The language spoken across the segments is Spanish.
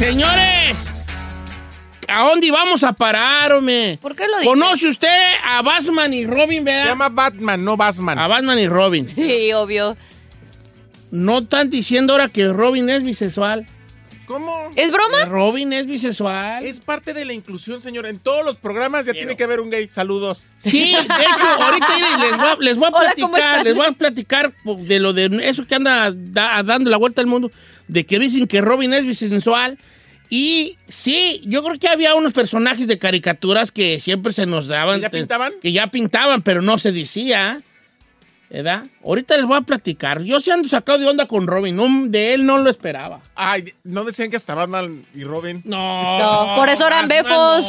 Señores, ¿a dónde vamos a parar, hombre? ¿Por qué lo? ¿Conoce usted a Batman y Robin, verdad? Se llama Batman, no Batman. A Batman y Robin. Sí, obvio. No están diciendo ahora que Robin es bisexual. ¿Cómo? ¿Es broma? Robin es bisexual. Es parte de la inclusión, señor. En todos los programas ya tiene que haber un gay. Saludos. Sí, de hecho, ahorita les voy a, les voy a Hola, ¿cómo platicar, les voy a platicar de lo de eso que anda da- dando la vuelta al mundo, de que dicen que Robin es bisexual. Y sí, yo creo que había unos personajes de caricaturas que siempre se nos daban. ¿Que ya pintaban? Que ya pintaban, pero no se decía. ¿Verdad? Ahorita les voy a platicar. Yo sí ando sacado de onda con Robin. no, de él no lo esperaba. Ay, no decían que hasta Batman y Robin. No. No, por eso eran Batman befos.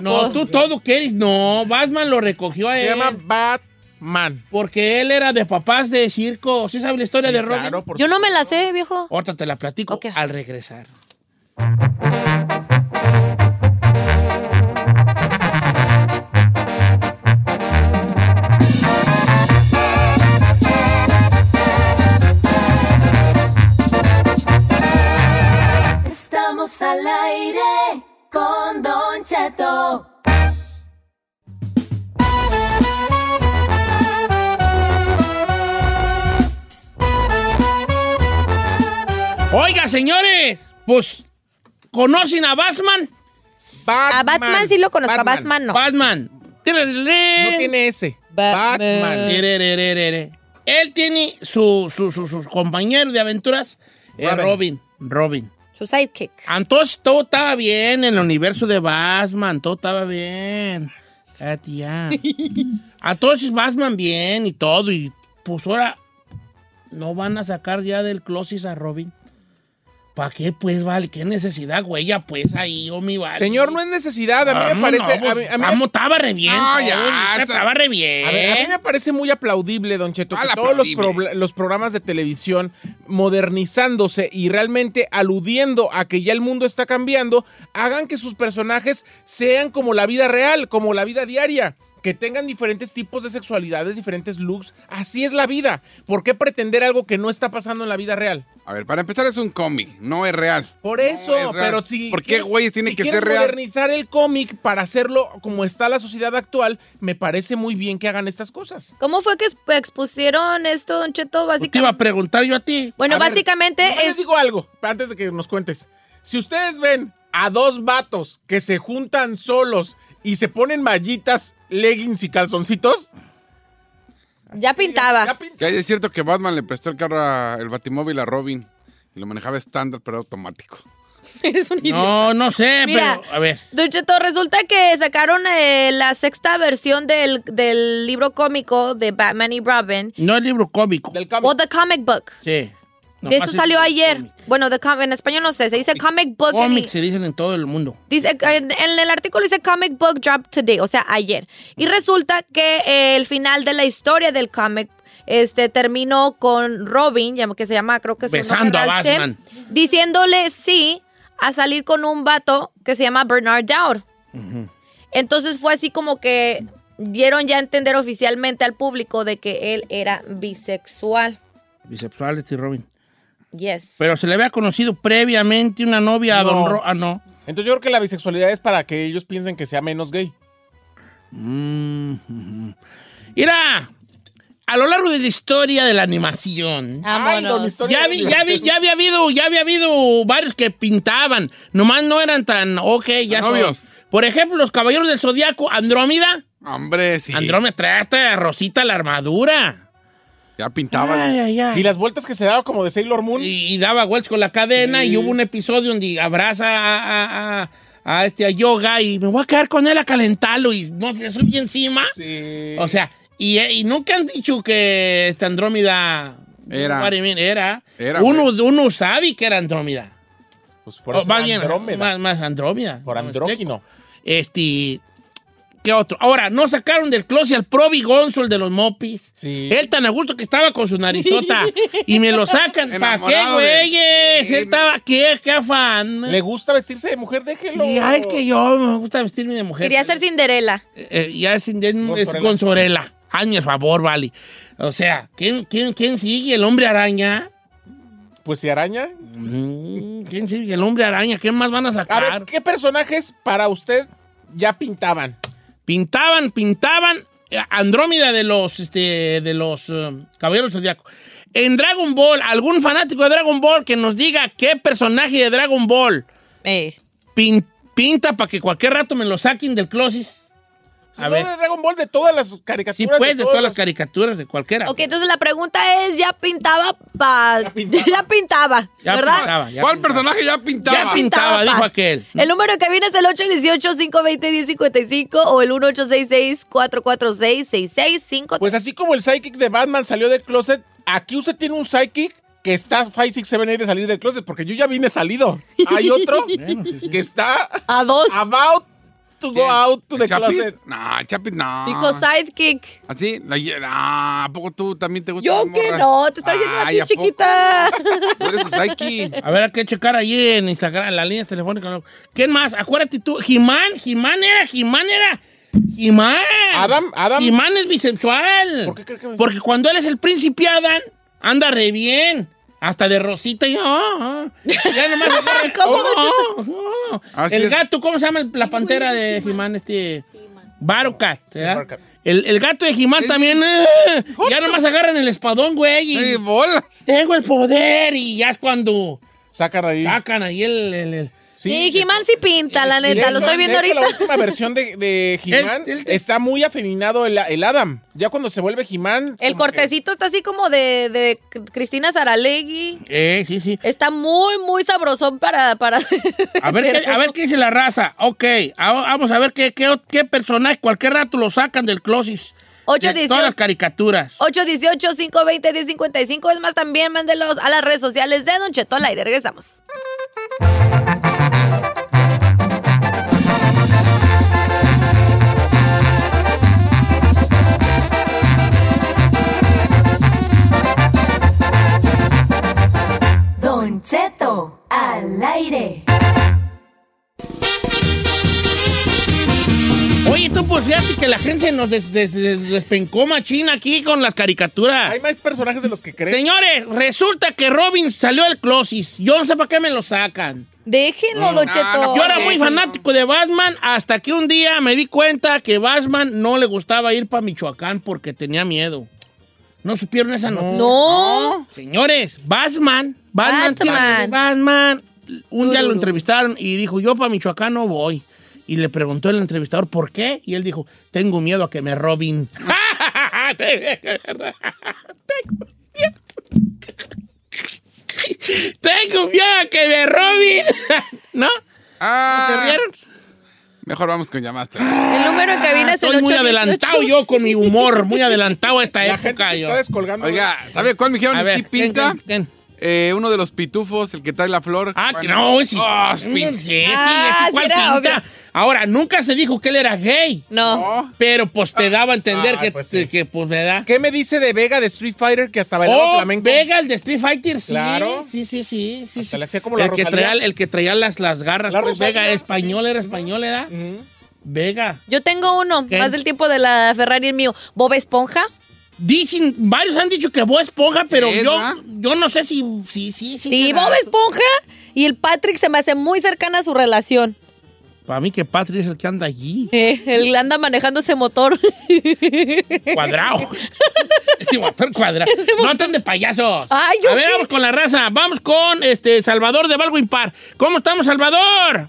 No, no tú todo quieres. No, Batman lo recogió a Se él. llama Batman. Porque él era de papás de circo. ¿Sí sabe la historia Sí, de Robin? claro, por Yo no me la sé, viejo. Ahorita te la platico al regresar. Estamos al aire con Don Cheto. Oiga, señores, pues, ¿conocen a Batman? Batman. A Batman sí lo conozco, a Batman no. Batman. No tiene ese. Batman. Batman. Él tiene su, su, su, su compañero de aventuras, eh, Robin. Robin. Su sidekick. Entonces todo estaba bien en el universo de Batman, todo estaba bien. Cállate ya. Entonces Batman bien y todo, y pues ahora no van a sacar ya del closet a Robin. ¿Para qué, pues, vale? ¿Qué necesidad, güey? Ya, pues, ahí, oh, mi vale. Señor, no es necesidad. A mí me parece. no, a mí- a mí- vamos, estaba re bien. No, todo, ya, estaba re bien. A, ver, a mí me parece muy aplaudible, Don Cheto, que ¿Cuál todos los, aplaudible? pro- los programas de televisión modernizándose y realmente aludiendo a que ya el mundo está cambiando, hagan que sus personajes sean como la vida real, como la vida diaria. Que tengan diferentes tipos de sexualidades, diferentes looks. Así es la vida. ¿Por qué pretender algo que no está pasando en la vida real? A ver, para empezar es un cómic, no es real. Por eso, es real. pero si. ¿Por qué, güeyes, tiene si que ser real? modernizar el cómic para hacerlo como está la sociedad actual, me parece muy bien que hagan estas cosas. ¿Cómo fue que exp- expusieron esto, Don Cheto? Pues te iba a Básicamente. preguntar yo a ti. Bueno, A ver, básicamente nomás les es. digo algo, antes de que nos cuentes. Si ustedes ven a dos vatos que se juntan solos y se ponen mallitas, leggings y calzoncitos, Ya pintaba. ya Que es cierto que Batman le prestó el carro, a- el batimóvil a Robin y lo manejaba estándar, pero automático. Eres un idiota. No, no sé, Mira. pero a ver. Don Cheto, resulta que sacaron eh, la sexta versión del, del libro cómico de Batman y Robin. No el libro cómico. del cómic. O The Comic Book. Sí. De eso salió ayer. Bueno, en español no sé, se dice Comic Book. Cómics se dicen en todo el mundo. Dice, en, en el artículo dice Comic Book Drop Today, o sea, ayer. Y resulta que eh, el final de la historia del cómic este, terminó con Robin, que se llama, creo que es Besando a Batman. Diciéndole sí a salir con un vato que se llama Bernard Dower. Entonces fue así como que dieron ya a entender oficialmente al público de que él era bisexual. Bisexual este Robin. Yes. Pero se le había conocido previamente una novia a. Don Ro Ah, no. Entonces yo creo que la bisexualidad es para que ellos piensen que sea menos gay. Mm. Mira, a lo largo de la historia de la animación, Ay, don. Historia ya, de vi- ya, vi- ya había habido, ya había habido varios que pintaban. Nomás no eran tan, ok, ya obvios. Por ejemplo, los Caballeros del Zodiaco, Andrómida. Hombre, sí. Andrómeda trae hasta rosita la armadura. Ya pintaban. Ay, ay, ay. Y las vueltas que se daba como de Sailor Moon. y, y daba vueltas con la cadena y hubo un episodio donde abraza a, a- a- a este a Yoga y me voy a quedar con él a calentarlo y no se le subí encima. Sí. O sea, y, y nunca han dicho que esta Andrómida Era. Era. Era, uno, uno sabe que era Andrómida. pues por eso más bien, Andrómeda. Más, más Andrómida. por andrógino. Este. ¿Qué otro? Ahora, no sacaron del closet al Probi Gonzo, el de los Mopis. Sí. Él tan a gusto que estaba con su narizota. y me lo sacan. ¿Para qué, güeyes? Él estaba, ¿qué? ¿Qué afán? Le gusta vestirse de mujer, déjelo. Sí, ay, es que yo me gusta vestirme de mujer. Quería ser Cinderela. Eh, eh, ya es, es, Gonzorela. Gonzorela. Hazme el favor, vale. O sea, ¿quién, quién, quién sigue? ¿El hombre araña? Pues si araña. Mm, ¿Quién sigue? ¿El hombre araña? ¿Qué más van a A sacar? ver, ¿qué personajes para usted ya pintaban? Pintaban, pintaban eh, Andrómeda de los, este, de los eh, Caballeros del Zodiaco. En Dragon Ball, algún fanático de Dragon Ball que nos diga qué personaje de Dragon Ball Eh. pin- pinta para que cualquier rato me lo saquen del closet. A ver. de Dragon Ball, de todas las caricaturas. Sí, pues, de todas las caricaturas, de cualquiera. Ok, entonces la pregunta es, ¿ya pintaba pa... Ya pintaba. ya pintaba, Ya ¿verdad? pintaba, ya ¿Cuál pintaba. personaje ya pintaba? Ya pintaba, pa. dijo aquel. El número que viene es el 818-520-1055 o el 1866-446-6653. Pues así como el psychic de Batman salió del closet, aquí usted tiene un psychic que está 5, 6, 7, 8 de salir del closet, porque yo ya vine salido. Hay otro que está a dos. about to go out to the ¿El Chapis? closet. No, el Chapis no. Dijo sidekick. ¿Así? La- no, ¿A poco tú también te gustan Yo que no, te estoy diciendo a Ay, ti, ¿a poco? chiquita. Tú eres su psyche. A ver, hay que checar ahí en Instagram, en la línea telefónica. ¿Quién más? Acuérdate tú. Jimán, Jimán era, Jimán era. Jimán. Adam, Adam. Jimán es bisexual. ¿Por qué cree que- Porque cuando eres el príncipe Adam, anda re bien. Hasta de rosita y... ah, ah. Ya nomás ¿Cómo, don ah, ah. Ah, sí El gato, ¿cómo se llama el- la pantera de Jimán? Este... Barocat. El, el gato de Jimán también... eh, ya nomás agarran el espadón, güey. y- ¡Ay, bolas! tengo el poder y ya es cuando Sacan ahí. sacan ahí el... el- el- Sí, Jimán sí pinta, la Y neta, lo estoy viendo ahorita. La última versión de, de He-Man está muy afeminado el, el Adam. Ya cuando se vuelve He-Man. El que- cortecito está así como de, de Cristina Saralegui. Eh, sí, sí. Está muy, muy sabrosón para... para A ver, qué, a ver qué dice la raza. Ok, a- vamos a ver qué, qué, qué personaje cualquier rato lo sacan del closet. Ocho De dieciocho. todas las caricaturas. 818-520-1055. Es más, también mándelos a las redes sociales de Don Cheto al aire. Regresamos. Cheto al aire. Oye, tú pues fíjate que la gente nos des- des- des- despencó machina aquí con las caricaturas. Hay más personajes de los que creen. Señores, resulta que Robin salió del closet. Yo no sé para qué me lo sacan. Déjenlo, Don no, Cheto. no, Yo era muy fanático de Batman hasta que un día me di cuenta que Batman no le gustaba ir para Michoacán porque tenía miedo. ¿No supieron esa noticia? No. Señores, Batman, Batman, Batman. un día lo entrevistaron y dijo, yo para Michoacán no voy. Y le preguntó el entrevistador, ¿por qué? Y él dijo, tengo miedo a que me robin. tengo miedo. Tengo miedo a que me robin. ¿No? Ah, ¿Se rieron? Mejor vamos con llamadas. El número en cabina es el Estoy muy 818. adelantado yo con mi humor, muy adelantado a esta La gente época. se yo. está descolgando. Oiga, ¿sabe cuál me dijeron? A que ver, sí pinta? Eh, uno de los pitufos, el que trae la flor. Ah, que Bueno. no, sí, Oh, sí, pin- sí, sí, Ah, ese cuál pinta. obvio. Ahora, nunca se dijo que él era gay, No. No. pero pues te daba a entender Ah, que, pues sí. que, pues, ¿verdad? ¿Qué me dice de Vega de Street Fighter que hasta bailaba Oh, flamenco? Vega, el de Street Fighter, sí. Claro. Sí, sí, sí. sí, Hasta sí. le hacía como la el que Rosalía. traía, El que traía las, las garras, La pues, Vega, español, sí. era español, ¿era? Ujú. Vega. Yo tengo uno, ¿Qué? más del tiempo de la Ferrari el mío. Bob Esponja. Dicen, varios han dicho que Bob Esponja, pero ¿Es, yo, yo no sé si, sí, sí, sí. Bob Esponja y el Patrick se me hace muy cercana a su relación. Para mí que Patrick es el que anda allí. Eh, él anda manejando ese motor. Cuadrado. Ese motor cuadrado. No están de payasos. Ay, ¿yo A ver, qué? vamos con la raza. Vamos con este Salvador de Valgo Impar. ¿Cómo estamos, Salvador?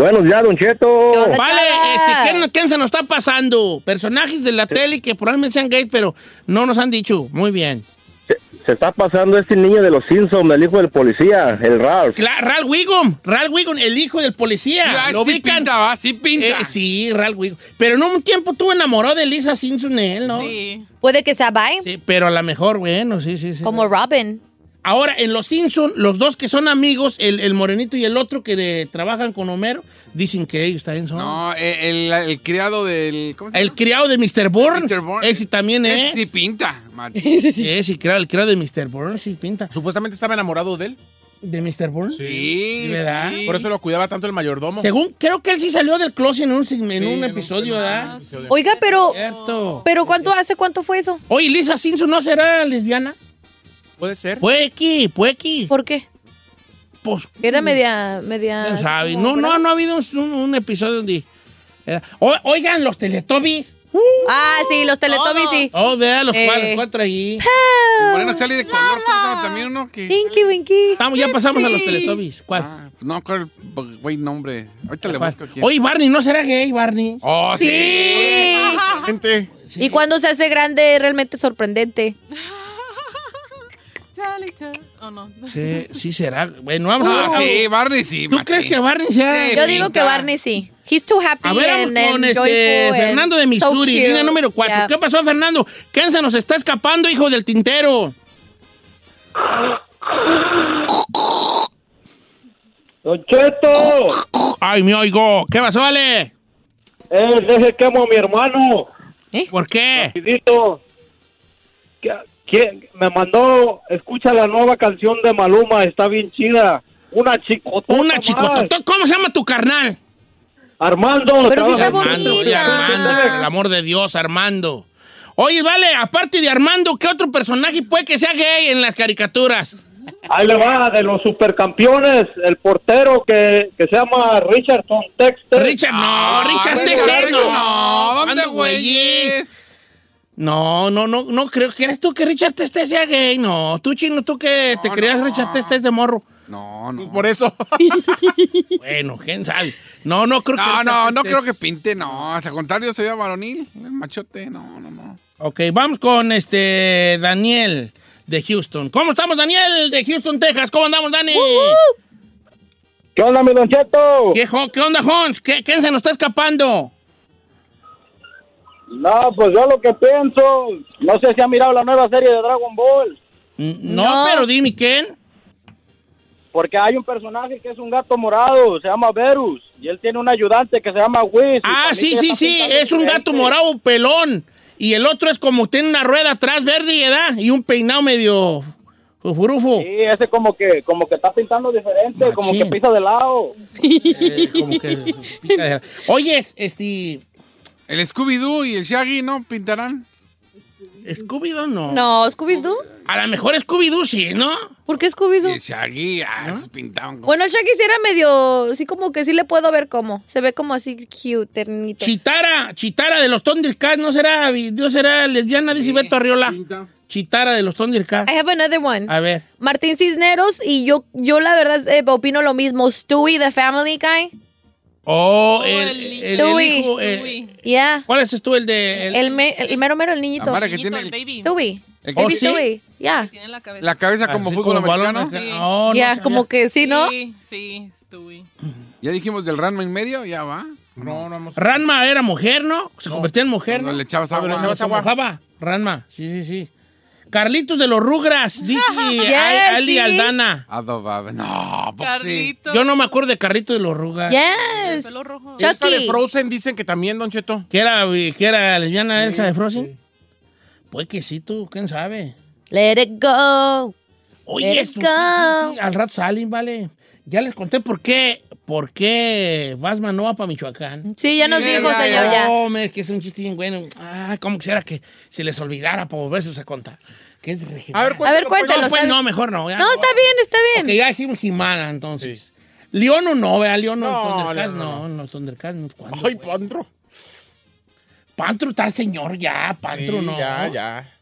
Buenos días, Don Cheto. Vale, este, ¿qué, qué se nos está pasando? Personajes de la tele que probablemente sean gays, pero no nos han dicho. Muy bien. Se, se está pasando este niño de los Simpsons, el hijo del policía, el Ralph. Cla- Ralph Wiggum. Ralph Wiggum, el hijo del policía. ¿Lo sí ubican? pinta, va, sí pinta. Eh, sí, Ralph Wiggum. Pero en un tiempo estuvo enamorado de Lisa Simpson él, ¿no? Sí. Puede que sea bye, Sí, pero a lo mejor, bueno, sí, sí, sí. como Robin. Ahora, en Los Simpson, los dos que son amigos, el, el morenito y el otro que trabajan con Homero, dicen que ellos también son. No, el, el criado del. ¿Cómo se El llama? criado de Mr. Bourne. Mr. Bourne. Ese también es. Sí pinta, macho. Sí, sí, claro, el criado de Mr. Bourne, sí, pinta. Supuestamente estaba enamorado de él. ¿De Mr. Bourne? Sí, ¿verdad? sí. Por eso lo cuidaba tanto el mayordomo. Según, creo que él sí salió del closet en un, en Sí, un en episodio, ¿verdad? episodio. Oiga, pero, Cierto. pero ¿cuánto hace cuánto fue eso? Oye, Lisa Simpson no será lesbiana. Puede ser. Puede que. ¿Por qué? Pues, Era media, media. sabe. como, No, no, no ha habido un, episodio donde. era- O- oigan, los Teletubbies. Ah, sí, los Teletubbies sí. Oh, vea los Eh. cuatro, cuatro allí. Moreno que sale de color. ¿Cómo se llama también uno que. Winky, Winky. Estamos, ya pasamos a los Teletubbies. ¿Cuál? Ah, no, ¿cuál? Güey, nombre. Ahorita le busco aquí. Oye, Barney, ¿no será gay, Barney? Oh, sí. Sí. Gente. Y cuando se hace grande, realmente sorprendente. Oh, no. Sí, sí será. Bueno, vamos a Ah, ver. sí, Barney sí, ¿Tú machín. crees que Barney sea? Sí, Yo digo que. Barney sí. He's too happy A ver, vamos and, con and este joyful and Fernando de so Missouri, línea número 4. Yeah. ¿Qué pasó, Fernando? ¿Quién se nos está escapando, hijo del tintero? Don Cheto, Ay, me oigo. ¿Qué pasó, vale? eh, deje quemo a mi hermano, ¿Por qué? rapidito. Que- que me mandó, escucha la nueva canción de Maluma, está bien chida. Una chicotota Una más. chicotota. ¿Cómo se llama tu carnal? Armando. Pero está en- Armando, oye. Armando, por el amor de Dios, Armando. Oye, vale, aparte de Armando, ¿qué otro personaje puede que sea gay en las caricaturas? Ahí le va, de los supercampeones, el portero que, que se llama Richardson Texter. Richard, no, Richard ¿dónde Tester, Richard? no. No, ¿dónde, güeyes? No, no, no, no creo. ¿Quieres tú que Richard Tester sea gay? No, tú, chino, tú que te No, creías no. Richard Tester de morro. No, no. Por eso. Bueno, quién sabe. No, no creo que. No, Richard no, no Tester- creo que pinte, no. Hasta contrario, se vea varonil. El machote, no, no, no. Ok, vamos con este Daniel de Houston. ¿Cómo estamos, Daniel de Houston, Texas? ¿Cómo andamos, Dani? ¿Qué onda, mi Don Cheto? ¿Qué, onda, Hons? ¿Qué, ¿Quién se nos está escapando? No, pues yo lo que pienso, no sé si ha mirado la nueva serie de Dragon Ball, No, No. pero dime quién. porque hay un personaje que es un gato morado, se llama Verus, y él tiene un ayudante que se llama Whis. Ah, sí, sí, sí. Es un gato morado pelón. Y el otro es como tiene una rueda atrás verde, ¿verdad? Y un peinado medio fufurufo. Sí, ese como que, como que está pintando diferente, como que pisa de lado. Eh, como que pica de- Oye, este. El Scooby-Doo y el Shaggy, ¿no? Pintarán. ¿Scooby-Doo no? No, Scooby-Doo. A lo mejor Scooby-Doo sí, ¿no? ¿Por qué Y Scooby-Doo? el Shaggy, ah, se pintaban como... Bueno, el Shaggy sí era medio. Sí, como que sí le puedo ver cómo. Se ve como así cute, ternito. Chitara, Chitara de los Thundercats, ¿no será, no será lesbiana? Dice Beto Arriola. Chitara de los Thundercats. I have another one. A ver. Martín Cisneros y yo, yo la verdad eh, opino lo mismo. Stewie, the Family Guy. Oh, Oh, el, el el- el hijo, Stewie. Yeah. ¿Cuál es tú? El de... el- El, me- el mero mero, el niñito. La Mara que Niñito, tiene el baby. Stewie. el que Oh, Baby sí? Stewie. Yeah. Tiene la cabeza. la cabeza como así fútbol balón americano. Sí. Oh, no Ya, sabía. como que sí, ¿no? Sí, sí, Stewie. Ya dijimos del Ranma en medio, ya va. No, no hemos. Ranma era mujer, ¿no? Se convertía en mujer, Cuando ¿no? le echabas Cuando le agua. echabas Se agua. Ranma, sí, sí, sí. Carlitos de los Rugras, dice Yes, Ali sí. Aldana. Adobaba. No, pues sí. Yo no me acuerdo de Carlitos de los Rugras. El Yes. pelo rojo. Esa de Frozen dicen que también, Don Cheto. ¿Que era, que era lesbiana esa de Frozen? Pues que sí, tú, quién sabe. Let it go. Oye, Let esto, it sí, sí, go. sí, al rato salen, vale. Ya les conté por qué, por qué Vasma no va para Michoacán. Sí, ya nos Sí, dijo, señor, ya. No, me, es que es un chiste bien bueno. Ah, ¿cómo quisiera que se les olvidara por volverse a contar? Que es regional. A ver, A ver, cuéntalo, pues. cuéntalo. No, pues mejor no. ya No, está bien, está bien. Ok, ya dijimos Jimana, entonces. León o no, vea, León no, No, Thundercats, no, no, no, Thundercats, no, ¿cuándo, Ay? Pantro. Pantro está señor ya, Pantro Sí, no. Ya, ya.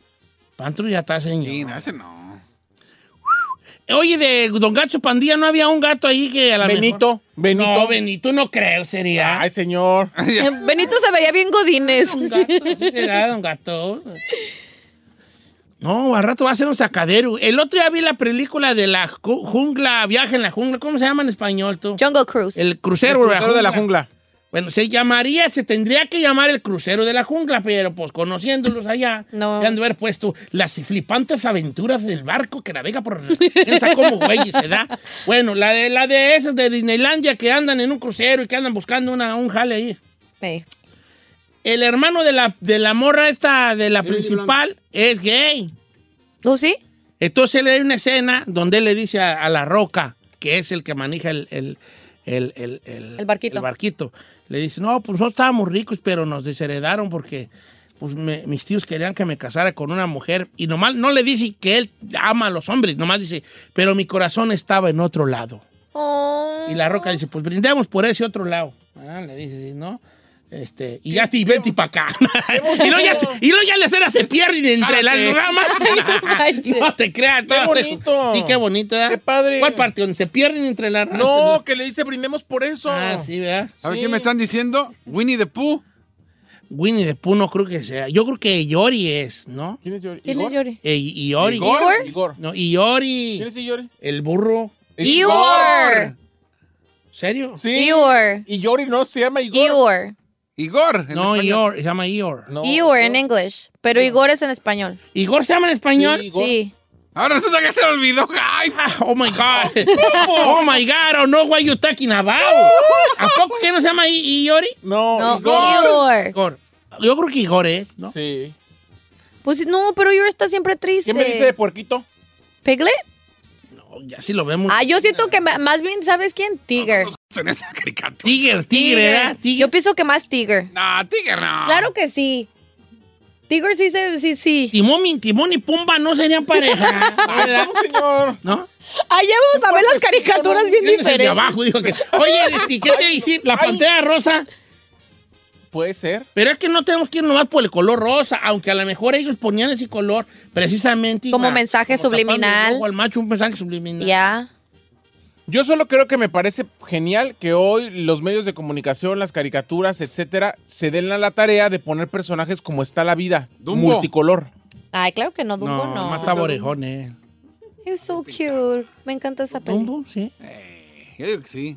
Pantro ya está señor. Sí, no, ese no. Oye, de Don Gacho Pandilla, ¿no había un gato ahí que a la Benito, Benito. No, Benito no creo, sería. Ay, señor. Eh, Benito se veía bien godines. Un gato, sí será, Don Gato. No, al rato va a ser un sacadero. El otro día vi la película de la ju- jungla, viaje en la jungla. ¿Cómo se llama en español tú? Jungle Cruise. El crucero, El crucero de la jungla. Bueno, se llamaría, se tendría que llamar el crucero de la jungla, pero pues conociéndolos allá, No. han de haber puesto las flipantes aventuras del barco que navega por... Piensa cómo güey se da. Bueno, la de, la de esas de Disneylandia que andan en un crucero y que andan buscando una, un jale ahí. Sí. El hermano de la, de la morra esta, de la principal, es gay. ¿Tú sí? Entonces le hay una escena donde él le dice a, a la roca, que es el que maneja el, el, el, el- el- El barquito. el barquito, le dice, no, pues nosotros estábamos ricos, pero nos desheredaron porque pues, me- mis tíos querían que me casara con una mujer. Y nomás no le dice que él ama a los hombres, nomás dice, pero mi corazón estaba en otro lado. Oh. Y la roca dice, pues brindemos por ese otro lado. Ah, le dice, sí, ¿no? Este, y ya estoy, vente para acá. y, luego ya, y luego ya la cera se pierde entre las ramas. no te creas. Qué te- bonito. Sí, qué bonito. ¿verdad? Qué padre. ¿Cuál parte? Donde se pierden entre las ramas. No, que le dice brindemos por eso. Ah, sí, ¿verdad? ¿A ver qué me están diciendo? Winnie the Pooh. Winnie the Pooh no creo que sea. Yo creo que Yori es, ¿no? ¿Quién es Yori? ¿Quién es. Yori? Eh, Iori. ¿Igor? Igor. No, Iori. ¿Quién es Yori? El burro. Igor. ¿Serio? Sí. Igor. Y Yori no se llama Igor. Igor. Igor. en No, español. Ior. Se llama. No, Igor en English. Pero Igor es en español. ¿Igor se llama en español? Sí, Igor. Sí. Ahora resulta que se olvidó. ¡Ay! Ah, oh my God. oh my God. Oh no, what you talking about? ¿A poco que no se llama I- Iori? No, No, Igor. Igor. Igor. Yo creo que Igor es, ¿no? Sí. Pues no, pero Igor está siempre triste. ¿Quién me dice de puerquito? ¿Piglet? No, ya sí lo vemos. Ah, yo siento que más bien, ¿sabes quién? Tiger. En esa caricatura. Tiger, tigre, ¿verdad? Tiger. Yo pienso que más Tiger. No, Tiger no. Claro que sí. Tiger sí se, sí, sí. Timón y, Timón y Pumba no serían pareja. Ay, ¿verdad? ¿cómo, señor? ¿No? Ya vamos a ver las caricaturas bien ¿Quién es el de diferentes. abajo? Dijo que, Oye, este, ¿qué te dice? La pantera rosa. Puede ser. Pero es que no tenemos que ir nomás por el color rosa, aunque a lo mejor ellos ponían ese color precisamente. Como mensaje como subliminal. ojo al macho, un mensaje subliminal. Ya. Yo solo creo que me parece genial que hoy los medios de comunicación, las caricaturas, etcétera, se den a la tarea de poner personajes como está la vida, Dumbo. multicolor. Ay, claro que no, Dumbo No, no. más está orejón, eh. It's so cute. Me encanta esa peli. Dumbo, sí. Yo digo que sí.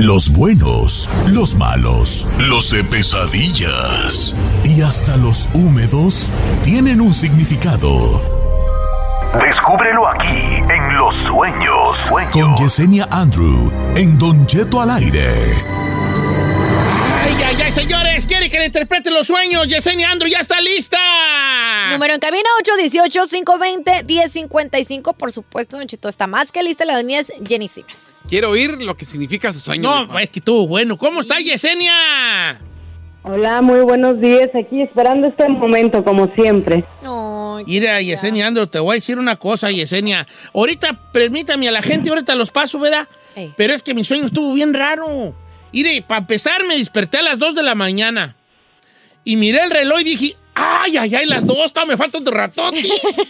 Los buenos, los malos, los de pesadillas y hasta los húmedos tienen un significado. Descúbrelo aquí en Los Sueños. Con Yesenia Andrew en Don Cheto al aire. Ay, ay, ay, señores, quiere que le interprete los sueños. Yesenia Andrew ya está lista. Número en cabina 818-520-1055. Por supuesto, Don está más que lista. La doña es Jenny Simes. Quiero oír lo que significa su sueño. No, es que estuvo bueno. ¿Cómo está Yesenia? Hola, muy buenos días. Aquí esperando este momento, como siempre. Mira, Yesenia, Andro, te voy a decir una cosa, Yesenia. Ahorita, permítame a la gente, ahorita los paso, ¿verdad? Ey. Pero es que mi sueño estuvo bien raro. Mire, para empezar, me desperté a las 2 de la mañana. Y miré el reloj y dije, ay, ay, ay, las 2, todavía me falta otro ratote.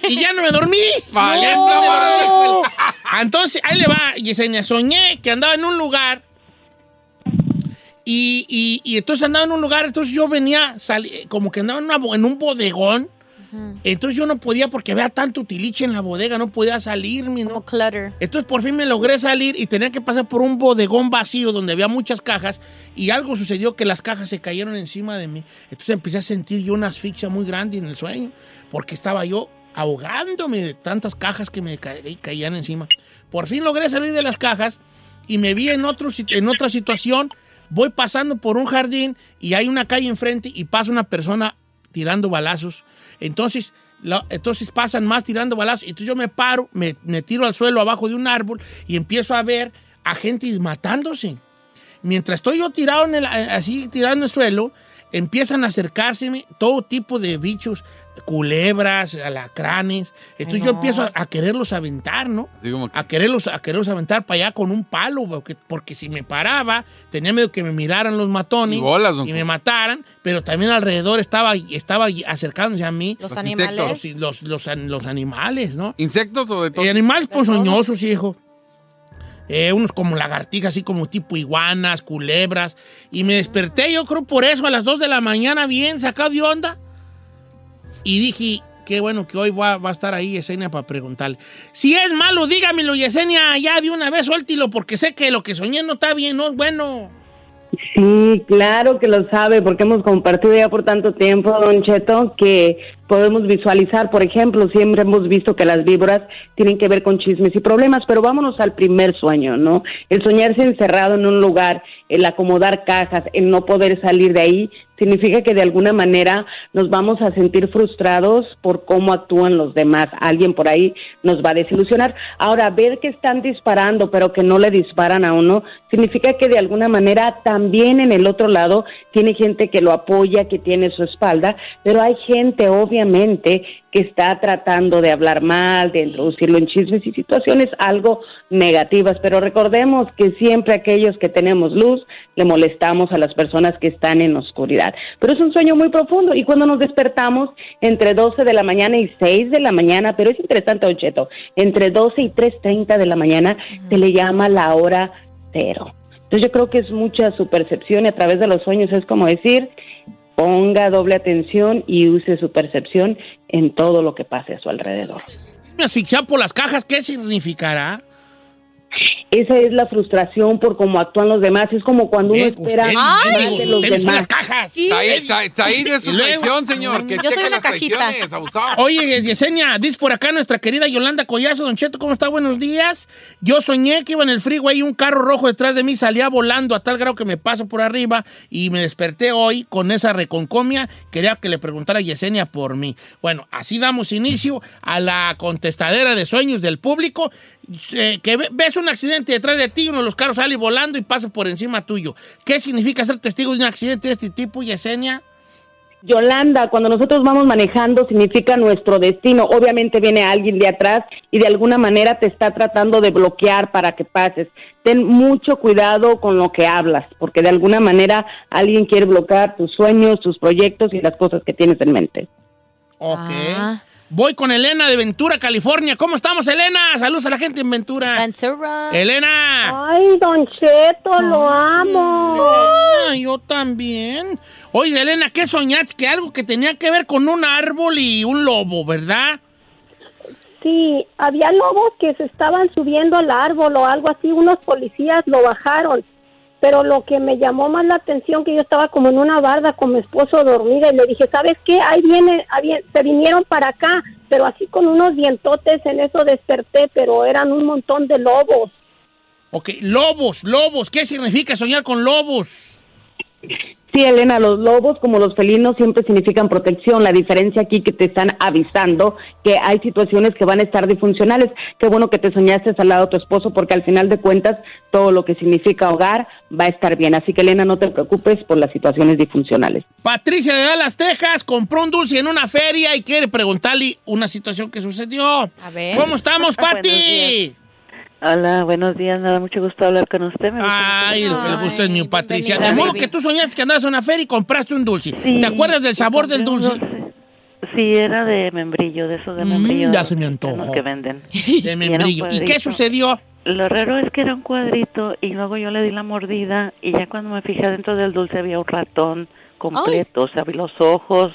y ya no me dormí. Valiendo No, dormí. Entonces, ahí le va, Yesenia. Soñé que andaba en un lugar. Y, y- y entonces andaba en un lugar, entonces yo venía, como que andaba en, una bo- en un bodegón. Entonces yo no podía, porque había tanto tiliche en la bodega, no podía salirme, ¿no? clutter. Entonces por fin me logré salir y tenía que pasar por un bodegón vacío donde había muchas cajas y algo sucedió que las cajas se cayeron encima de mí. Entonces empecé a sentir yo una asfixia muy grande en el sueño porque estaba yo ahogándome de tantas cajas que me ca- caían encima. Por fin logré salir de las cajas y me vi en, otro, en otra situación. Voy pasando por un jardín y hay una calle enfrente y pasa una persona tirando balazos. Entonces, entonces pasan más tirando balazos. Entonces yo me paro, me, tiro al suelo abajo de un árbol y empiezo a ver a gente matándose. Mientras estoy yo tirado en el, así tirado en el suelo, empiezan a acercárseme todo tipo de bichos, culebras, alacranes. Entonces yo no. empiezo a, a quererlos aventar, ¿no? Así como que- A quererlos, a quererlos aventar para allá con un palo, porque, porque si me paraba, tenía miedo que me miraran los matones Y bolas, y me mataran, pero también alrededor estaba, estaba acercándose a mí Los Los animales. insectos. los, los, los, an- los animales, ¿no? ¿Insectos o de todo? Eh, animales ponzoñosos, hijo. Eh, unos como lagartijas, así como tipo iguanas, culebras. Y me desperté, yo creo por eso, a las 2 de la mañana, bien sacado de onda. Y dije, qué bueno que hoy va, a estar ahí Yesenia para preguntarle. Si es malo, dígamelo, Yesenia, ya de una vez suéltilo, porque sé que lo que soñé no está bien, no es bueno. Sí, claro que lo sabe, porque hemos compartido ya por tanto tiempo, Don Cheto, que podemos visualizar, por ejemplo, siempre hemos visto que las víboras tienen que ver con chismes y problemas, pero vámonos al primer sueño, ¿no? El soñarse encerrado en un lugar, el acomodar cajas, el no poder salir de ahí, significa que de alguna manera nos vamos a sentir frustrados por cómo actúan los demás. Alguien por ahí nos va a desilusionar. Ahora, ver que están disparando, pero que no le disparan a uno, significa que de alguna manera también en el otro lado tiene gente que lo apoya, que tiene su espalda, pero hay gente obviamente que está tratando de hablar mal, de introducirlo en chismes y situaciones algo negativas, pero recordemos que siempre aquellos que tenemos luz le molestamos a las personas que están en oscuridad. Pero es un sueño muy profundo y cuando nos despertamos entre 12 de la mañana y 6 de la mañana, pero es interesante, Don Cheto, entre 12 y 3.30 de la mañana se le llama la hora cero. Entonces yo creo que es mucha su percepción y a través de los sueños es como decir, ponga doble atención y use su percepción en todo lo que pase a su alrededor. Me asfixiar por las cajas, ¿qué significará? Esa es la frustración por cómo actúan los demás. Es como cuando uno espera usted, más de los demás. las cajas. Said, Said, Said es su traición, señor. Que Yo soy cheque una las cajita. traiciones, abusado. Oye, Yesenia, dice por acá nuestra querida Yolanda Collazo, Don Cheto, ¿cómo está? Buenos días. Yo soñé que iba en el freeway y un carro rojo detrás de mí salía volando a tal grado que me pasa por arriba y me desperté hoy con esa reconcomia. Quería que le preguntara a Yesenia por mí. Bueno, así damos inicio a la contestadera de sueños del público. Eh, que ve- ves un accidente detrás de ti, uno de los carros sale volando y pasa por encima tuyo. ¿Qué significa ser testigo de un accidente de este tipo, Yesenia? Yolanda, cuando nosotros vamos manejando significa nuestro destino. Obviamente viene alguien de atrás y de alguna manera te está tratando de bloquear para que pases. Ten mucho cuidado con lo que hablas, porque de alguna manera alguien quiere bloquear tus sueños, tus proyectos y las cosas que tienes en mente. Ok. Voy con Elena de Ventura, California. ¿Cómo estamos, Elena? Saludos a la gente en Ventura. Ventura. Elena. Ay, Don Cheto, lo amo. Ah, yo también. Oye, Elena, ¿qué soñaste? Que algo que tenía que ver con un árbol y un lobo, ¿verdad? Sí, había lobos que se estaban subiendo al árbol o algo así, unos policías lo bajaron. Pero lo que me llamó más la atención que yo estaba como en una barda con mi esposo dormida y le dije, ¿sabes qué? Ahí viene, ahí se vinieron para acá, pero así con unos dientotes, en eso desperté, pero eran un montón de lobos. Ok, lobos, lobos. ¿Qué significa soñar con lobos? Sí, Elena, los lobos como los felinos siempre significan protección. La diferencia aquí que te están avisando que hay situaciones que van a estar disfuncionales. Qué bueno que te soñaste al lado de tu esposo porque al final de cuentas todo lo que significa hogar va a estar bien. Así que Elena, no te preocupes por las situaciones disfuncionales. Patricia de Dallas, Texas, compró un dulce en una feria y quiere preguntarle una situación que sucedió. A ver. ¿Cómo estamos, Buenos Pati? Hola, buenos días, me da mucho gusto hablar con usted. Me gusta Ay, mucho. lo que le gusta es mi Patricia. De modo que tú soñaste que andabas en una feria y compraste un dulce. ¿Te acuerdas del sabor del dulce? Sí, era de membrillo, de esos de Mm, membrillo. ya se me antojó. Que venden. De membrillo. ¿Y qué sucedió? Lo raro es que era un cuadrito y luego yo le di la mordida y ya cuando me fijé dentro del dulce había un ratón completo, o sea, vi los ojos,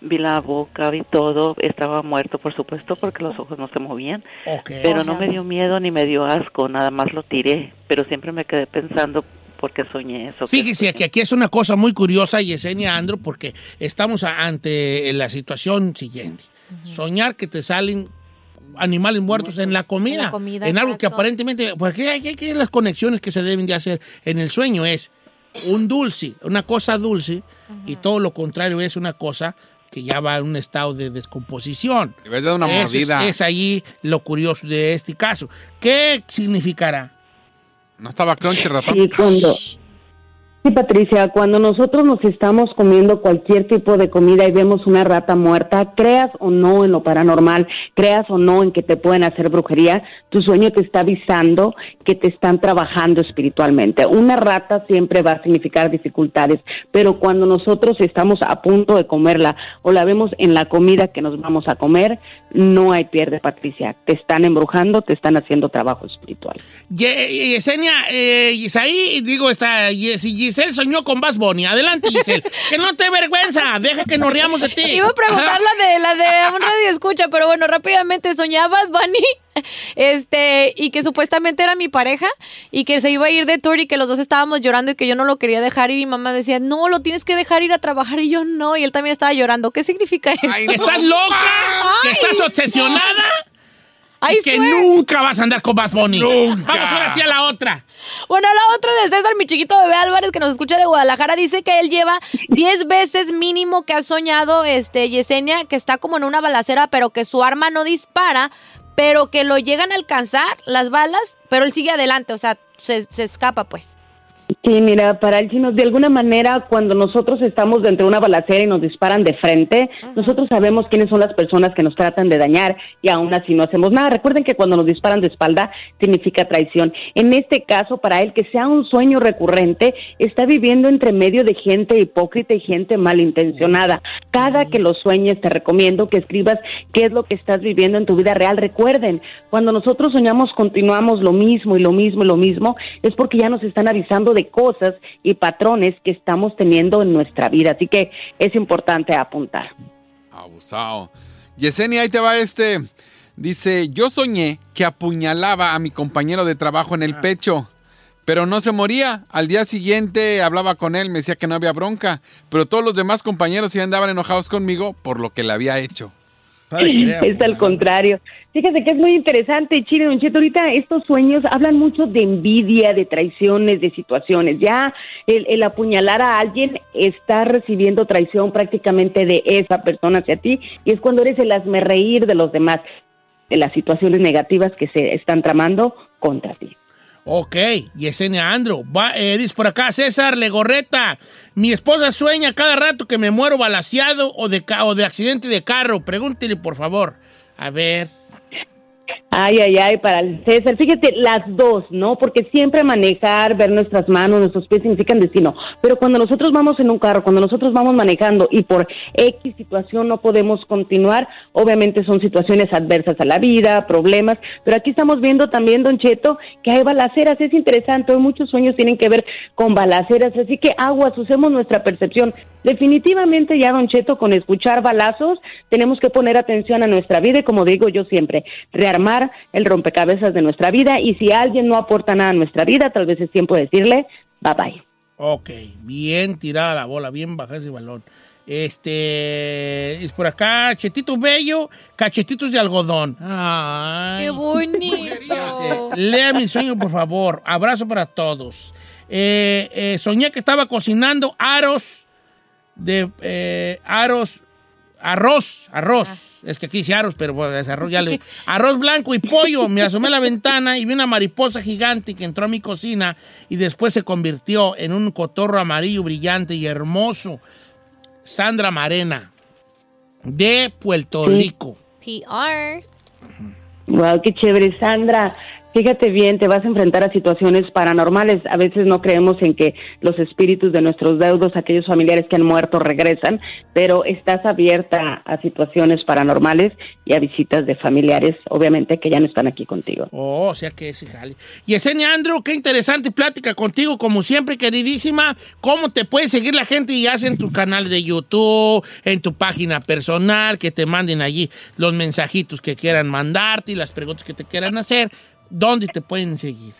vi la boca, vi todo, estaba muerto por supuesto porque los ojos no se movían, pero no me dio miedo ni me dio asco, nada más lo tiré, pero siempre me quedé pensando porque soñé eso. Fíjese que aquí es una cosa muy curiosa, Yesenia Andro, porque estamos ante la situación siguiente. Soñar que te salen animales muertos en la comida. En la comida, en algo que aparentemente, porque hay, hay que las conexiones que se deben de hacer en el sueño es un dulce, una cosa dulce, y todo lo contrario es una cosa que ya va en un estado de descomposición. Le dado una Eso es- mordida. Es, ahí lo curioso de este caso. ¿Qué significará? ¿No estaba crunchy ratón? Sí, cuando. Sí, Patricia, cuando nosotros nos estamos comiendo cualquier tipo de comida y vemos una rata muerta, creas o no en lo paranormal, creas o no en que te pueden hacer brujería, tu sueño te está avisando que te están trabajando espiritualmente. Una rata siempre va a significar dificultades, pero cuando nosotros estamos a punto de comerla o la vemos en la comida que nos vamos a comer, no hay pierde, Patricia. Te están embrujando, te están haciendo trabajo espiritual. Ye- Yesenia, eh, Isaí, digo, está, Giselle soñó con Bass Bunny. Adelante, Giselle. que no te vergüenza. Deja que nos riamos de ti. Iba a preguntar la de la de un radio escucha, pero bueno, rápidamente soñaba Bunny, este, y que supuestamente era mi pareja y que se iba a ir de tour y que los dos estábamos llorando y que yo no lo quería dejar ir y mi mamá decía, no, lo tienes que dejar ir a trabajar y yo no, y él también estaba llorando. ¿Qué significa eso? ¿Estás loca? ¿Que Ay, estás obsesionada? Y que swear. nunca vas a andar con Bass Bunny. Nunca. Vamos ahora sí a la otra. Bueno, la otra de César, mi chiquito bebé Álvarez, que nos escucha de Guadalajara, dice que él lleva 10 veces mínimo que ha soñado, este, Yesenia, que está como en una balacera, pero que su arma no dispara, pero que lo llegan a alcanzar las balas, pero él sigue adelante, o sea, se, se escapa, pues. Sí, mira, para el chino, de alguna manera, cuando nosotros estamos dentro de una balacera y nos disparan de frente, nosotros sabemos quiénes son las personas que nos tratan de dañar y aún así no hacemos nada. Recuerden que cuando nos disparan de espalda significa traición. En este caso, para él, que sea un sueño recurrente, está viviendo entre medio de gente hipócrita y gente malintencionada. Cada que lo sueñes, te recomiendo que escribas qué es lo que estás viviendo en tu vida real. Recuerden, cuando nosotros soñamos, continuamos lo mismo y lo mismo y lo mismo, es porque ya nos están avisando de cosas y patrones que estamos teniendo en nuestra vida. Así que es importante apuntar. Abusado. Yesenia, ahí te va este. Dice, yo soñé que apuñalaba a mi compañero de trabajo en el pecho, pero no se moría. Al día siguiente hablaba con él, me decía que no había bronca, pero todos los demás compañeros sí andaban enojados conmigo por lo que le había hecho. Es al contrario. Fíjate que es muy interesante, Chile Don Cheto. Ahorita estos sueños hablan mucho de envidia, de traiciones, de situaciones. Ya el, el apuñalar a alguien está recibiendo traición prácticamente de esa persona hacia ti y es cuando eres el hazme reír de los demás, de las situaciones negativas que se están tramando contra ti. Ok, Yesenia Andro. Va, eh, dice por acá, César Legorreta. Mi esposa sueña cada rato que me muero balaseado o de, o de accidente de carro. Pregúntele, por favor. A ver. Ay, ay, ay, para el César. Fíjate, las dos, ¿no? Porque siempre manejar, ver nuestras manos, nuestros pies significan destino. Pero cuando nosotros vamos en un carro, cuando nosotros vamos manejando y por X situación no podemos continuar, obviamente son situaciones adversas a la vida, problemas. Pero aquí estamos viendo también, Don Cheto, que hay balaceras. Es interesante, hoy muchos sueños tienen que ver con balaceras. Así que aguas, usemos nuestra percepción. Definitivamente ya, Don Cheto, con escuchar balazos, tenemos que poner atención a nuestra vida y como digo yo siempre, rearmar el rompecabezas de nuestra vida y si alguien no aporta nada a nuestra vida, tal vez es tiempo de decirle bye bye. Ok, bien tirada la bola, bien bajada ese balón. Este, es por acá, Chetito Bello, cachetitos de algodón. Ay. ¡Qué bonito. Lea mi sueño, por favor. Abrazo para todos. Eh, eh, soñé que estaba cocinando aros de eh, aros, arroz, arroz. Es que aquí dice aros, pero bueno, es arroz, ya le Arroz blanco y pollo. Me asomé a la ventana y vi una mariposa gigante que entró a mi cocina y después se convirtió en un cotorro amarillo brillante y hermoso. Sandra Marena, de Puerto. Rico. PR. Wow, qué chévere, Sandra. Fíjate bien, te vas a enfrentar a situaciones paranormales. A veces no creemos en que los espíritus de nuestros deudos, aquellos familiares que han muerto, regresan, pero estás abierta a situaciones paranormales y a visitas de familiares, obviamente, que ya no están aquí contigo. Oh, o sea que ese jale. Yesenia Andrew, qué interesante plática contigo, como siempre, queridísima. ¿Cómo te puede seguir la gente ya sea en tu canal de YouTube, en tu página personal, que te manden allí los mensajitos que quieran mandarte y las preguntas que te quieran hacer? ¿Dónde te pueden seguir?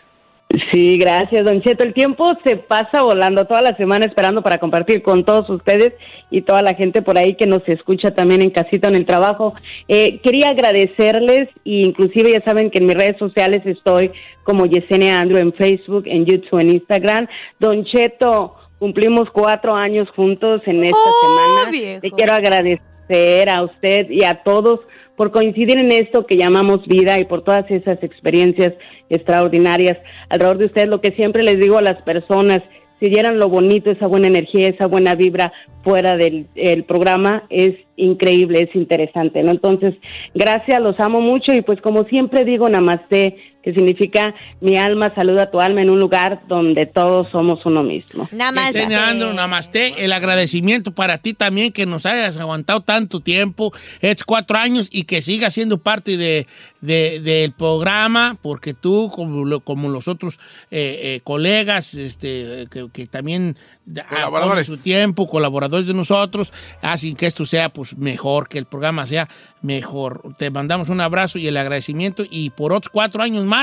Sí, gracias, Don Cheto. El tiempo se pasa volando toda la semana esperando para compartir con todos ustedes y toda la gente por ahí que nos escucha también en casita o en el trabajo. Eh, quería agradecerles y inclusive ya saben que en mis redes sociales estoy como Yesenia Andrew en Facebook, en YouTube, en Instagram. Don Cheto, cumplimos cuatro años juntos en esta semana. viejo. Le quiero agradecer a usted y a todos por coincidir en esto que llamamos vida y por todas esas experiencias extraordinarias alrededor de usted. Lo que siempre les digo a las personas, si dieran lo bonito, esa buena energía, esa buena vibra fuera del el programa, es increíble, es interesante, ¿no? Entonces, gracias, los amo mucho y pues como siempre digo, namaste, que significa mi alma saluda a tu alma en un lugar donde todos somos uno mismo. Namaste. Andrew, namaste. El agradecimiento para ti también que nos hayas aguantado tanto tiempo, estos cuatro años, y que sigas siendo parte de, de- del programa, porque tú, como, lo- como los otros eh, eh, colegas, este, que, que también da- Colaboradores. su tiempo, colaboradores de nosotros, hacen que esto sea pues mejor, que el programa sea mejor. Te mandamos un abrazo y el agradecimiento, y por otros cuatro años más,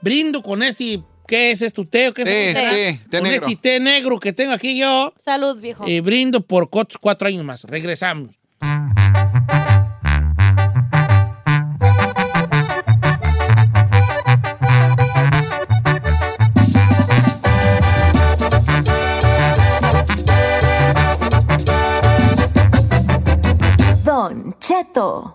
brindo con este. ¿Qué es esto? ¿Té o qué es Té, esto? té, té Con negro. este té negro que tengo aquí yo. Salud, viejo. Y brindo por cuatro años más. Regresamos. Don Cheto.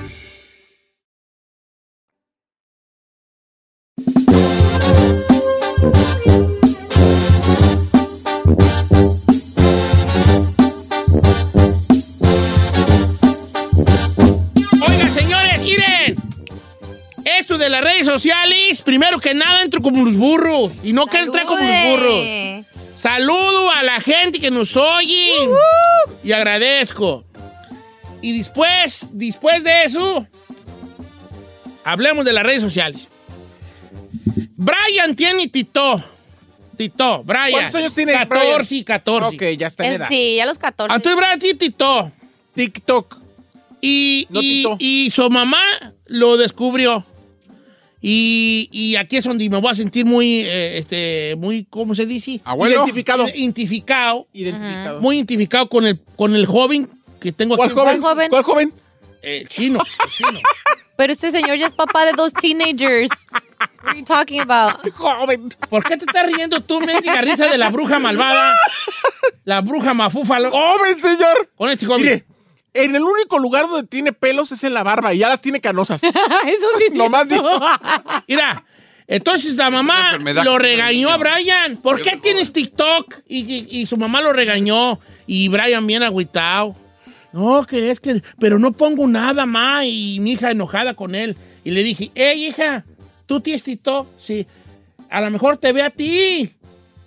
Las redes sociales, primero que nada entro como los burros. Y no que entré como los burros. Saludo a la gente que nos oye. Y agradezco. Y después, después de eso, hablemos de las redes sociales. Brian tiene Tito. Tito, Brian. ¿Cuántos años tiene 14 y 14. Ok, ya está en Eh, edad. Sí, ya los 14. Entonces Brian tiene Tito. TikTok. Y, No, y- Tito. y su mamá lo descubrió. Y, y aquí es donde me voy a sentir muy, eh, este, muy, ¿cómo se dice? Abuelo. Identificado. Identificado. Identificado. Muy identificado con el, con el joven que tengo ¿Cuál aquí. joven? joven? ¿Cuál joven? El chino. el chino. Pero este señor ya es papá de dos teenagers. What are you talking about? Joven. ¿Por qué te estás riendo tú, mendiga risa de la bruja malvada? La bruja mafúfalo. Joven, señor. Con este joven. Mire, En el único lugar donde tiene pelos es en la barba y ya las tiene canosas. Eso sí Nomás digo. Mira, entonces la mamá lo regañó a. Brian. ¿Por qué tienes TikTok? Y, y- y su mamá lo regañó. Y Brian bien agüitado. No, que es que... Pero no pongo nada, ma. Y mi hija enojada con él. Y le dije, hey, hija, ¿tú tienes TikTok? Sí. A lo mejor te ve a ti.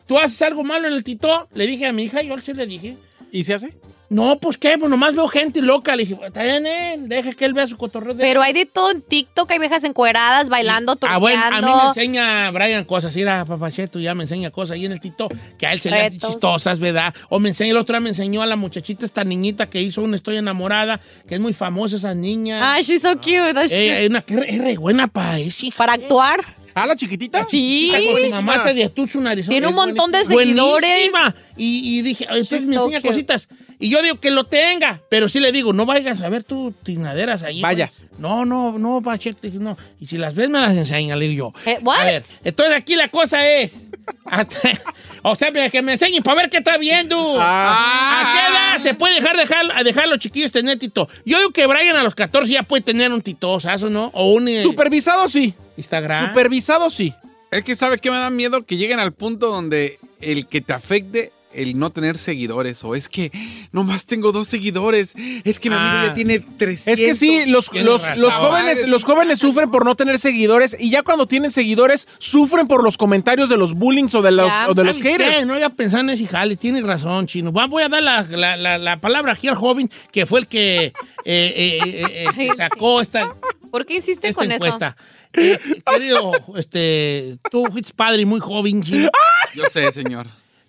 ¿Tú haces algo malo en el TikTok? Le dije a mi hija, yo sí le dije. ¿Y se hace? No, pues qué, pues nomás veo gente loca. Le dije, está bien, eh, deja que él vea su cotorreo. de- Pero hay de todo en TikTok, hay viejas encueradas bailando, Ah, bueno, a mí me enseña Brian cosas. Mira, papacheto ya me enseña cosas ahí en el TikTok que a él se le hacen chistosas, ¿verdad? O me enseña, el otro día me enseñó a la muchachita, esta niñita que hizo un Estoy enamorada, que es muy famosa esa niña. Ah, she's so cute. Ella cute. es, una, que es re buena para eso. Para actuar. ¿Ah, la chiquitita? Sí. Con su mamá te diatú su nariz. Tiene un montón de seguidores. Buenísima. Y, y dije, entonces She's me so enseña cute. cositas. Y yo digo que lo tenga, pero sí le digo, no vayas a ver tus tinaderas ahí. Vayas. güey. No, no, no, Pacheco, dije, no. Y si las ves, me las enseña, le digo yo. Eh, what? A ver, entonces aquí la cosa es. o sea, que me enseñen para ver qué está viendo. Ah. ¿A qué edad se puede dejar, dejar, a dejar a los chiquillos tener tito? Yo digo que Brian a los 14 ya puede tener un tito, ¿sabes o no? O un eh, Supervisado sí. Instagram. Supervisado sí. Es que sabe que me da miedo que lleguen al punto donde el que te afecte el no tener seguidores o es que nomás tengo dos seguidores, es que mi amigo Ah. ya tiene 300. Es que sí, los, los, los jóvenes, Madre, los jóvenes sufren por no tener seguidores y ya cuando tienen seguidores sufren por los comentarios de los bullying o de los, Ya. o de los ¿Sabes qué? haters. No había pensado en ese jale, tienes razón, chino. Voy a dar la, la- la- la palabra aquí al joven que fue el que eh, eh, eh, eh, sacó esta, ¿Por qué hiciste esta con encuesta. Eh, querido, este, tú fuiste padre y muy joven. Yo sé, señor.